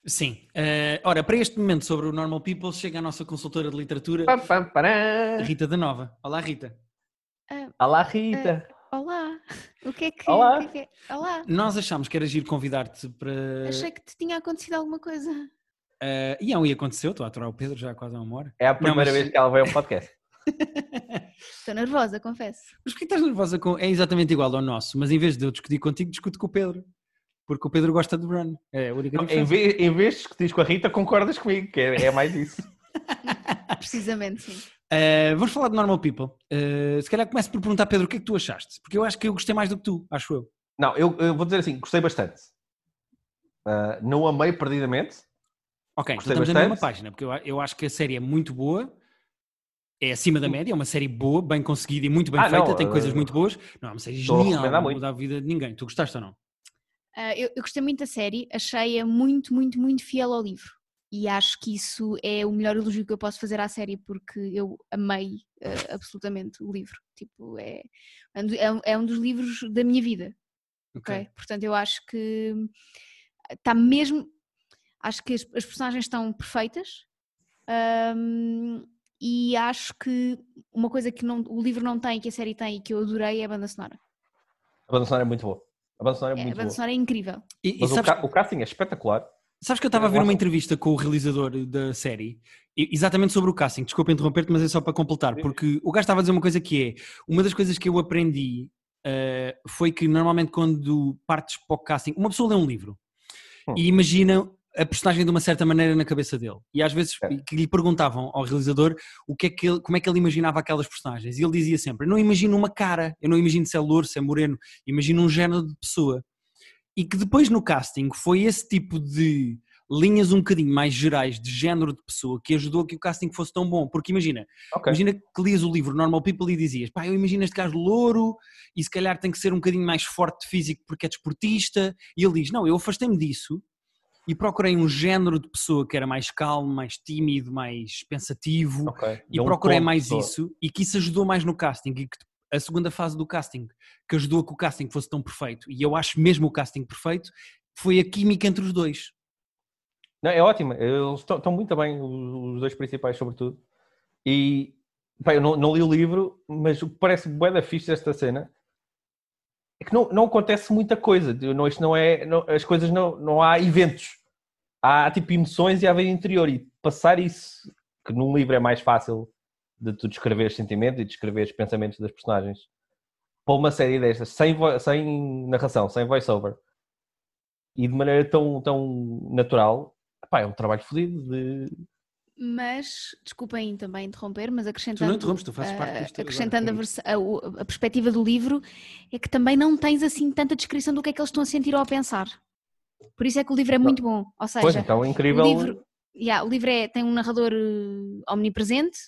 Sim. Eh, ora, para este momento sobre o Normal People, chega a nossa consultora de literatura, Pam, pam, pará. Rita da Nova. Olá, Rita. Olá, Rita! Olá, o que é que. Olá. que é que- Olá, Nós achámos que era giro convidar-te para. achei que te tinha acontecido alguma coisa. Eh, e não, e aconteceu, estou a aturar o Pedro já há quase há uma hora. É a primeira mas- vez que ela veio ao podcast. Estou nervosa, confesso. Mas porquê estás nervosa com. É exatamente igual ao nosso, mas em vez de eu discutir contigo, discuto com o Pedro. Porque o Pedro gosta de run. É a única Não, em, vez, em vez de discutir com a Rita, concordas comigo, que é, é mais isso. Precisamente, sim. Uh, vamos falar de Normal People. Uh, se calhar começo por perguntar, Pedro, o que é que tu achaste? Porque eu acho que eu gostei mais do que tu, acho eu. Não, eu, eu vou dizer assim, gostei bastante. Ah, não amei perdidamente. Ok, então Gostei estamos na mesma bastante. página, porque eu, eu acho que a série é muito boa, é acima da média, é uma série boa, bem conseguida e muito bem Ah, feita, não, tem coisas uh, muito boas. Não, é uma série estou a genial, não muda a vida de ninguém. Tu gostaste ou não? Ah, eu, eu gostei muito da série, achei-a muito, muito, muito fiel ao livro. E acho que isso é o melhor elogio que eu posso fazer à série, porque eu amei ah, absolutamente o livro. Tipo, é, é um é um- um dos livros da minha vida. ok? Portanto, eu acho que está mesmo. Acho que as, as personagens estão perfeitas ahm, e acho que uma coisa que não- o livro não tem, que a série tem e que eu adorei é a banda sonora. A banda sonora é muito boa. A banda sonora é É, a muito banda boa. sonora é incrível. E, e Mas o, sabes, ca- o casting é espetacular. sabes que eu estava a ver uma gosto. entrevista com o realizador da série, e- exatamente sobre o casting, desculpa interromper-te, mas é só para completar, porque o gajo estava a dizer uma coisa que é, uma das coisas que eu aprendi uh, foi que normalmente quando partes para o casting, uma pessoa lê um livro Hum. e imagina a personagem de uma certa maneira na cabeça dele. E às vezes É. que lhe perguntavam ao realizador o que é que ele, como é que ele imaginava aquelas personagens. E ele dizia sempre: Eu não imagino uma cara, eu não imagino se é louro, se é moreno, imagino um género de pessoa. E que depois no casting foi esse tipo de linhas um bocadinho mais gerais de género de pessoa que ajudou a que o casting fosse tão bom. Porque imagina, Ok. Imagina que lias o livro Normal People e dizias, pá, eu imagino este gajo louro e se calhar tem que ser um bocadinho mais forte de físico porque é desportista. E ele diz, não, eu afastei-me disso e procurei um género de pessoa que era mais calmo, mais tímido, mais pensativo ok. e Deu procurei mais isso e que isso ajudou mais no casting e que a segunda fase do casting que ajudou a que o casting fosse tão perfeito e eu acho mesmo o casting perfeito foi a química entre os dois. Não, é ótimo. Eles estão, estão muito bem, os dois principais, sobretudo. E bem, eu não, não li o livro, mas o que parece bué da fixe desta cena é que não, não acontece muita coisa. Não, isto não é. não- as coisas não, não há eventos. Há tipo emoções e há vida interior. E passar isso, que num livro é mais fácil de tu descrever sentimentos e descrever os pensamentos das personagens, para uma série destas, sem, sem narração, sem voice-over, e de maneira tão, tão natural, é um trabalho fodido de. Mas, desculpem também interromper, mas Tu acrescentando, não interrompes, tu fazes parte ah, disto. acrescentando a, vers- a- perspectiva do livro, é que também não tens assim tanta descrição do que é que eles estão a sentir ou a pensar. Por isso é que o livro é muito bom. Ou seja, Pois então, é incrível. o livro, yeah, o livro é, tem um narrador eh, omnipresente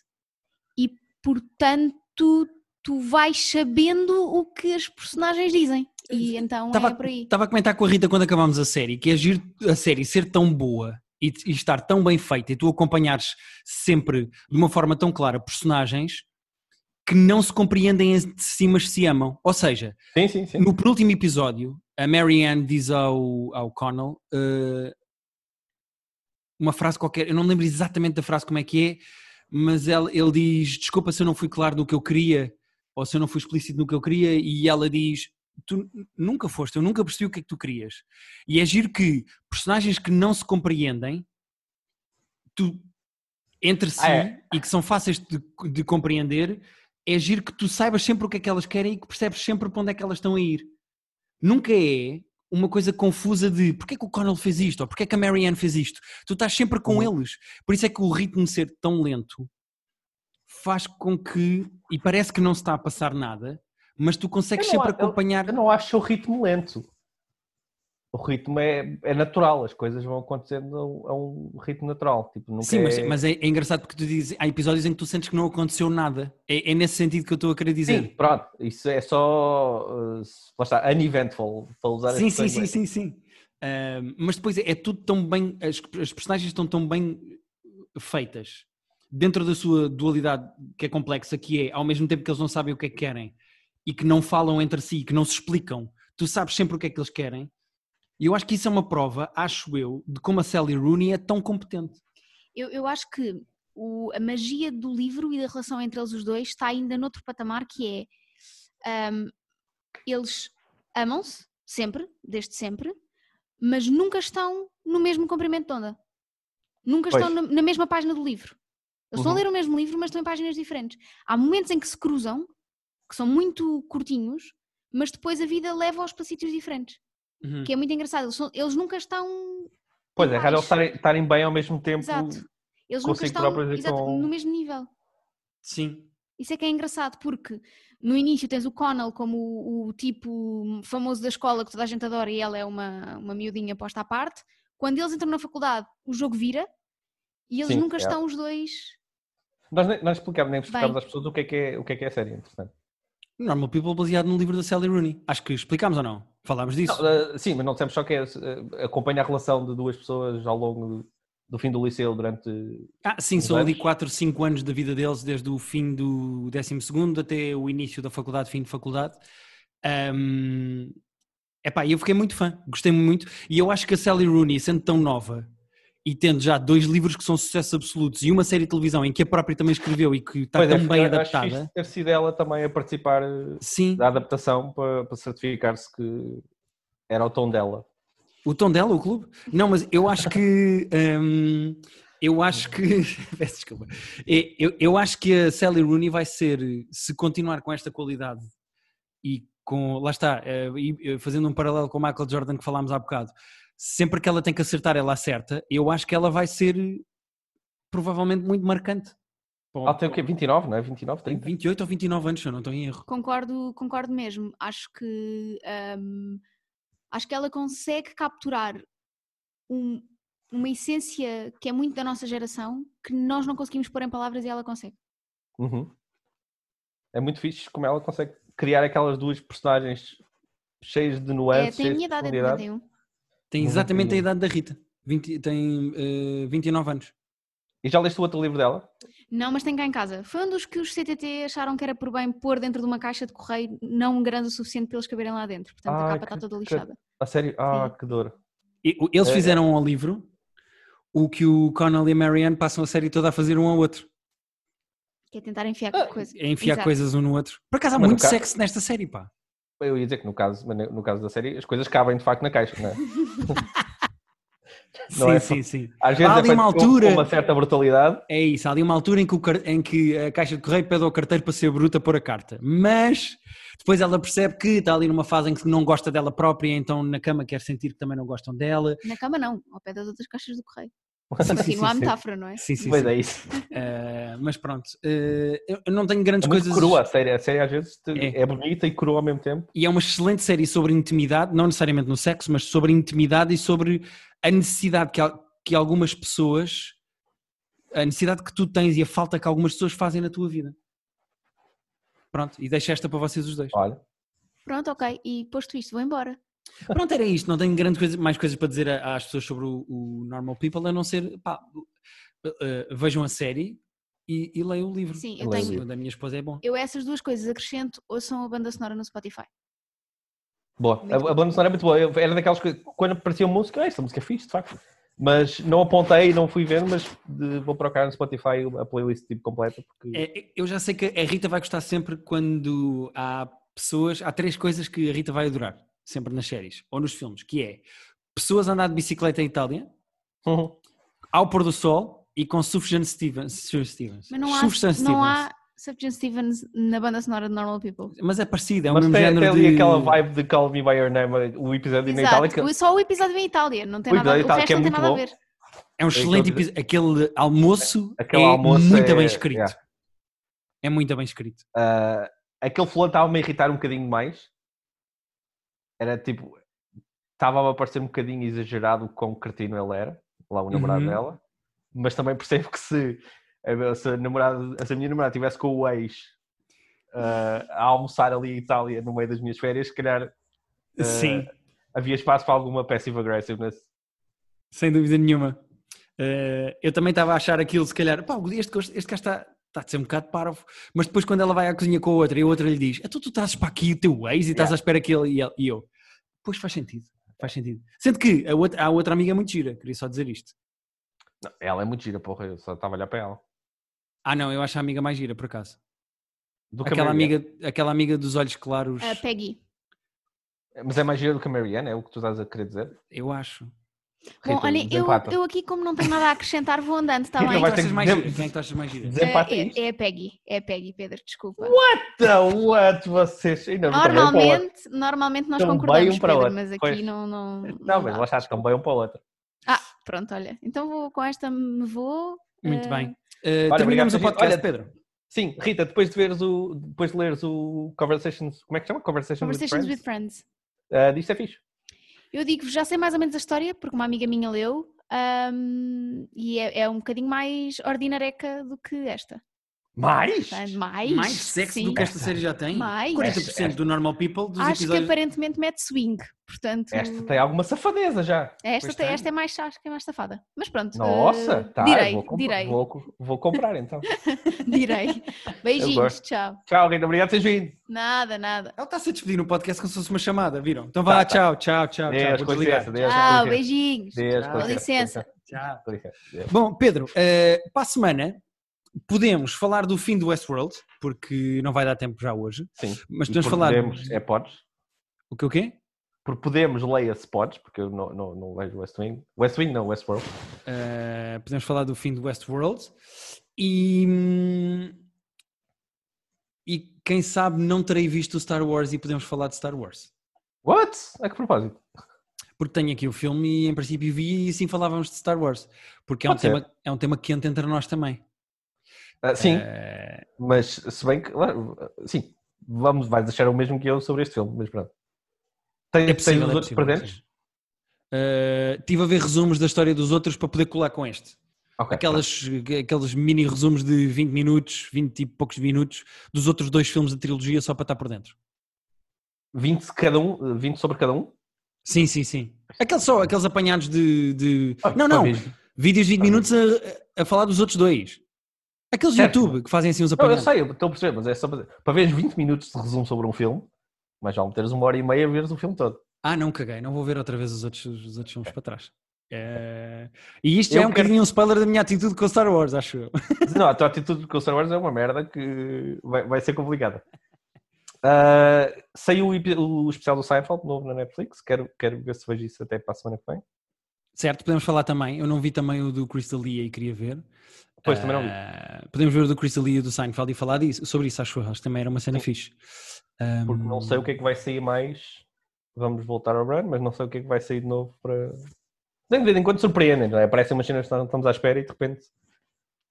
e, portanto, tu vais sabendo o que as personagens dizem. E então Estava é por aí. estava a comentar com a Rita quando acabámos a série, que é giro a série ser tão boa e, e estar tão bem feita e tu acompanhares sempre de uma forma tão clara personagens que não se compreendem de si, mas se amam. Ou seja, Sim, sim, sim. no penúltimo episódio, a Marianne diz ao, ao Connell eh, uma frase qualquer, eu não me lembro exatamente da frase como é que é, mas ela- ele diz: Desculpa se eu não fui claro no que eu queria, ou se eu não fui explícito no que eu queria, e ela diz: Tu nunca foste, eu nunca percebi o que é que tu querias. E é giro que personagens que não se compreendem, tu, entre si, Ah, é? e que são fáceis de, de compreender, é giro que tu saibas sempre o que é que elas querem e que percebes sempre para onde é que elas estão a ir. Nunca é uma coisa confusa de porque é que o Connell fez isto ou porque é que a Marianne fez isto. Tu estás sempre com Uhum. eles. Por isso é que o ritmo de ser tão lento faz com que, e parece que não se está a passar nada, mas tu consegues sempre acompanhar. Eu não acho o ritmo lento. o ritmo é, é natural, as coisas vão acontecendo a um ritmo natural. Tipo, nunca Sim, mas, é... mas é, é engraçado porque tu dizes, há episódios em que tu sentes que não aconteceu nada. É, é nesse sentido que eu estou a querer dizer. Sim, pronto, isso é só, uh, lá está, uneventful, para usar Sim, sim, sim, sim, sim. Ahm, mas depois é, é tudo tão bem, as, as personagens estão tão bem feitas dentro da sua dualidade que é complexa, que é ao mesmo tempo que eles não sabem o que é que querem e que não falam entre si, que não se explicam, tu sabes sempre o que é que eles querem. E eu acho que isso é uma prova, acho eu, de como a Sally Rooney é tão competente. Eu, eu acho que o- a magia do livro e da relação entre eles os dois está ainda noutro patamar que é ahm, eles amam-se sempre, desde sempre, mas nunca estão no mesmo comprimento de onda. Nunca Pois. estão na, na mesma página do livro. Eles estão a Uhum. ler o mesmo livro, mas estão em páginas diferentes. Há momentos em que se cruzam, que são muito curtinhos, mas depois a vida leva-os para sítios diferentes. Uhum. Que é muito engraçado. Eles, são- eles nunca estão Pois é, raro eles estarem, bem ao mesmo tempo. Exato. Eles nunca estão exato, com- no mesmo nível. Sim. Isso é que é engraçado, porque no início tens o Connell como o, o tipo famoso da escola que toda a gente adora e ela é uma, uma miudinha posta à parte. Quando eles entram na faculdade, o jogo vira e eles Sim, nunca é. estão os dois. Nós nós explicamos, nem explicamos Bem. às pessoas o que é que é, o que é, que é a série, entretanto. Normal People baseado no livro da Sally Rooney. Acho que explicámos ou não? Falámos disso. Não, eh, sim, mas não dissemos só que é, eh, acompanha a relação de duas pessoas ao longo do, do fim do liceu durante. Ah, sim, são ali anos. 4, 5 anos da vida deles, desde o fim do 12 até o início da faculdade, fim de faculdade. Ahm, epá, eu fiquei muito fã, gostei muito. E eu acho que a Sally Rooney, sendo tão nova e tendo já dois livros que são sucessos absolutos e uma série de televisão em que a própria também escreveu e que está Pois tão bem acho adaptada, ter sido ela também a participar eh, sim, da adaptação para, para certificar-se que era o tom dela. o tom dela, o clube. Não, mas eu acho que. ahm, eu acho que. Peço desculpa. Eu, eu acho que a Sally Rooney vai ser, se continuar com esta qualidade e com. Lá está, eh, eh, fazendo um paralelo com o Michael Jordan que falámos há bocado, sempre que ela tem que acertar, ela acerta. Eu acho que ela vai ser provavelmente muito marcante. Bom, ela tem o quê? 29, não é? 29, 30? 28 ou 29 anos, se eu não estou em erro. Concordo, concordo mesmo. Acho que, hum, acho que ela consegue capturar um, uma essência que é muito da nossa geração, que nós não conseguimos pôr em palavras e ela consegue. Uhum. É muito fixe como ela consegue criar aquelas duas personagens cheias de nuances. É, tem a minha idade, é 31. Tem exatamente a idade da Rita. 20, tem eh, uh, 29 anos. E já leste o outro livro dela? Não, mas tem cá em casa. Foi um dos que os CTT acharam que era por bem pôr dentro de uma caixa de correio não grande o suficiente para eles caberem lá dentro. Portanto, a capa está toda lixada. Que, a sério? Ah, Sim. que dor. E, eles é. fizeram é. ao livro o que o Connell e a Marianne passam a série toda a fazer um ao outro. Que é tentar enfiar ah, coisas. É enfiar Exato. coisas um no outro. Por acaso há mas muito sexo nesta série, pá. Eu ia dizer que no caso, no caso da série, as coisas cabem de facto na caixa, não é? Não sim, é sim, sim. Às vezes Há é ali feito uma altura- com uma certa brutalidade. É isso, há ali uma altura em que, o em que a caixa de correio pede ao carteiro para ser bruta pôr a carta. Mas depois ela percebe que está ali numa fase em que não gosta dela própria, então na cama quer sentir que também não gostam dela. Na cama não, ao pé das outras caixas do correio. Continua a metáfora, não é? Sim, sim, Pois sim. é isso. Eh, mas pronto, eh, eu não tenho grandes É muito coisas. crua a série. A série às vezes te- É. é. bonita e crua ao mesmo tempo. E é uma excelente série sobre intimidade, não necessariamente no sexo, mas sobre intimidade e sobre a necessidade que, que algumas pessoas, a necessidade que tu tens e a falta que algumas pessoas fazem na tua vida. Pronto, e deixo esta para vocês os dois. Olha. Pronto, ok. E posto isto, vou embora. Pronto, era isto. Não tenho grandes coisas, mais coisas para dizer às pessoas sobre o, o Normal People, a não ser, pá, eh, vejam a série e, e leiam o livro. Sim, eu O tenho- livro da minha esposa é bom. Eu essas duas coisas acrescento, ouçam a banda sonora no Spotify. Boa. A, bom. a banda sonora é muito boa. Eu- Era daquelas que quando aparecia música, ah, esta música é fixe, de facto. Mas não apontei, não fui ver, mas de- vou procurar no Spotify a playlist tipo completa. Porque... É, eu já sei que a Rita vai gostar sempre quando há pessoas, há três coisas que a Rita vai adorar, sempre nas séries ou nos filmes, que é pessoas a andar de bicicleta em Itália, Uhum. ao pôr do sol e com Sufjan Stevens. Sufjan Stevens. Mas não há, Sufjan não Stevens. há Sufjan Stevens na banda sonora de Normal People. Mas é parecido, é o Mas mesmo tem, tem género ali de... aquela vibe de Call Me By Your Name, o episódio na Itália. Que... Exato. Só o episódio em Itália, não tem O nada a ver. episódio O em Itália, resto é não tem nada a bom. ver. É um excelente episódio. Aquele almoço Aquele é almoço muito é- bem escrito. yeah. É muito bem escrito. Ah, aquele fulano estava-me a irritar um bocadinho mais. Era tipo. estava a parecer um bocadinho exagerado o quão cretino ele era, lá o namorado Uhum. dela, mas também percebo que se, a- se, a namorada, se a minha namorada estivesse com o ex ah, a almoçar ali em Itália no meio das minhas férias, se calhar eh, Sim, havia espaço para alguma passive aggressiveness. sem dúvida nenhuma. Eh, eu também estava a achar aquilo, se calhar, pá, este, este gajo está, está a ser um bocado parvo, mas depois quando ela vai à cozinha com a outra e a outra lhe diz, então tu trazes para aqui o teu ex e estás Yeah. à espera que ele- e eu. Pois faz sentido, faz sentido. Sendo que a outra, a outra amiga é muito gira, queria só dizer isto. Não, ela é muito gira, porra, eu só estava a olhar para ela. Ah não, eu acho a amiga mais gira, por acaso. Do Aquela amiga, aquela amiga dos olhos claros, A Peggy. Mas é mais gira do que a Marianne, é o que tu estás a querer dizer? eu acho. Bom, Rita, olha, eu, eu aqui, como não tenho nada a acrescentar, vou andando, está Então Quem é bem? que mais? Quem é que tu achas mais gira? Desempata é, isto. é, é a Peggy, é a Peggy, Pedro, desculpa. Então, what? Vocês ainda não bem. Normalmente, normalmente nós Estão bem concordamos, um para o Pedro, outro, mas aqui pois. não, não. Não, mas dá. lá está, estão bem um para o outro. Ah, pronto, olha. Então vou, com esta me vou. Muito eh, bem. Eh, Olha, terminamos o podcast, Olha, Pedro. Sim, Rita, depois de veres o. Depois de leres o Conversations. Como é que chama? Conversations, Conversations with with Friends. Friends. Ah, disto é fixe. Eu digo, já sei mais ou menos a história, porque uma amiga minha leu, ahm, e é, é um bocadinho mais ordinareca do que esta. Mais? Portanto, Mais, Mais sexo sim. do que esta série já tem? Mais. 40% Esta- do normal people dos Acho que episódios. aparentemente mete swing, portanto. Esta tem alguma safadeza já. Esta, tem- tem. esta é mais acho que é mais safada. Mas pronto. Nossa, eh, tá. direi, vou, comp- Vou, vou comprar então. direi. Beijinhos, tchau. Tchau, Rita, obrigado por teres vindo. Nada, nada. Ela está-se a despedir no podcast como se fosse uma chamada, viram? Então vá, Tá, tá. tchau, tchau, tchau, tchau. Deus, desligar. licença. Deus, Tchau, beijinhos. Deus, Tchau. Com licença. Tchau. Bom, Pedro, eh, para a semana podemos falar do fim do Westworld, porque não vai dar tempo já hoje, Sim. mas podemos falar. Podemos, é podes. O que o quê? Por podemos, leia-se podes, porque eu não, não, não vejo West Wing. West Wing não, Westworld. Eh, podemos falar do fim do Westworld e. E quem sabe não terei visto o Star Wars e podemos falar de Star Wars. What? A que propósito? Porque tenho aqui o filme e em princípio vi e assim falávamos de Star Wars. Porque é um, ser. tema, é um tema quente entre nós também. Ah, sim, Eh, mas se bem que. Sim, vamos, vais deixar o mesmo que eu sobre este filme, mas pronto. Tens, é possível, os é outros é presentes? Eh, tive a ver resumos da história dos outros para poder colar com este. Ok, Aquelas, aqueles mini resumos de 20 minutos, 20 e poucos minutos, dos outros dois filmes da trilogia só para estar por dentro. 20 cada um, 20 sobre cada um? Sim, sim, sim. Aqueles só, aqueles apanhados de. de- Ah, Não, não. Vídeos de 20 Ah, minutos a, a falar dos outros dois. Aqueles Certo. YouTube que fazem assim uns Não, eu apanhados. sei, eu estou a perceber, mas é só para, para veres 20 minutos de resumo sobre um filme, mas vale teres uma hora e meia a veres o filme todo. Ah, não caguei, não vou ver outra vez os outros, os outros filmes para trás. É, E isto já Eu é um quero- bocadinho um spoiler da minha atitude com Star Wars, acho eu. Não, a tua atitude com o Star Wars é uma merda que vai, vai ser complicada. Ah, saiu o, o especial do Seinfeld novo na Netflix, quero, quero ver se vejo isso até para a semana que vem. Certo, podemos falar também. Eu não vi também o do Crystal Lee e queria ver. Pois, também não vi. Ah, Podemos ver o do Crystal Lee e do Seinfeld e falar disso, sobre isso, acho que também era uma cena Sim. fixe. Ah, Porque não sei o que é que vai sair mais. Vamos voltar ao run, mas não sei o que é que vai sair de novo para. De vez em quando surpreendem, não é? Aparecem umas cenas que estamos à espera e de repente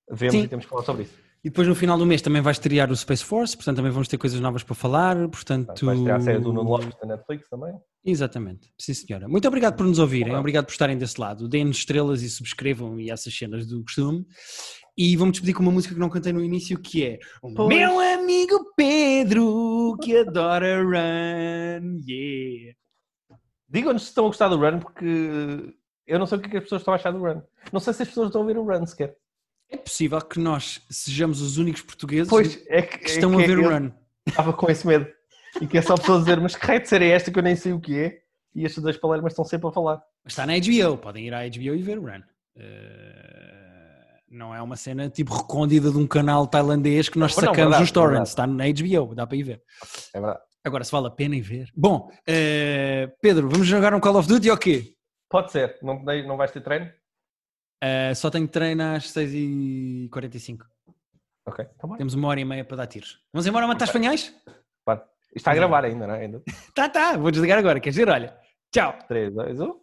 vemos Sim. e temos que falar sobre isso. E depois no final do mês também vai estrear o Space Force, portanto também vamos ter coisas novas para falar. Portanto, Vai estrear a série do Nuno Lopes da Netflix também. Exatamente, sim senhora. Muito obrigado por nos ouvirem, Olá. obrigado por estarem desse lado. Deem-nos estrelas e subscrevam e essas cenas do costume. E vamos despedir com uma música que não cantei no início, que é Pois. Meu amigo Pedro, que adora run, yeah. Digam-nos se estão a gostar do run, porque eu não sei o que é que as pessoas estão a achar do run. Não sei se as pessoas estão a ver o run sequer. É possível que nós sejamos os únicos portugueses Pois é que, que estão é a que ver o run. Estava com esse medo. E que é só pessoas a dizer, mas que raio de série é esta que eu nem sei o que é? E estes dois palermas estão sempre a falar. Mas está na HBO, podem ir à HBO e ver o run. Eh, não é uma cena tipo recôndita de um canal tailandês que nós Não, não, sacamos verdade, os torrents, está na HBO, dá para ir ver. É verdade. Agora, se vale a pena ir ver. Bom, eh, Pedro, vamos jogar um Call of Duty ou quê? Pode ser. Não, não vais ter treino? Eh, só tenho treino às 6h45. Ok, então bora. Temos uma hora e meia para dar tiros. Vamos embora matar espanhóis? Bora. Isto está a gravar ainda, não é? Ainda. Tá, tá, vou desligar agora. Quer dizer, olha, tchau. 3, 2, 1.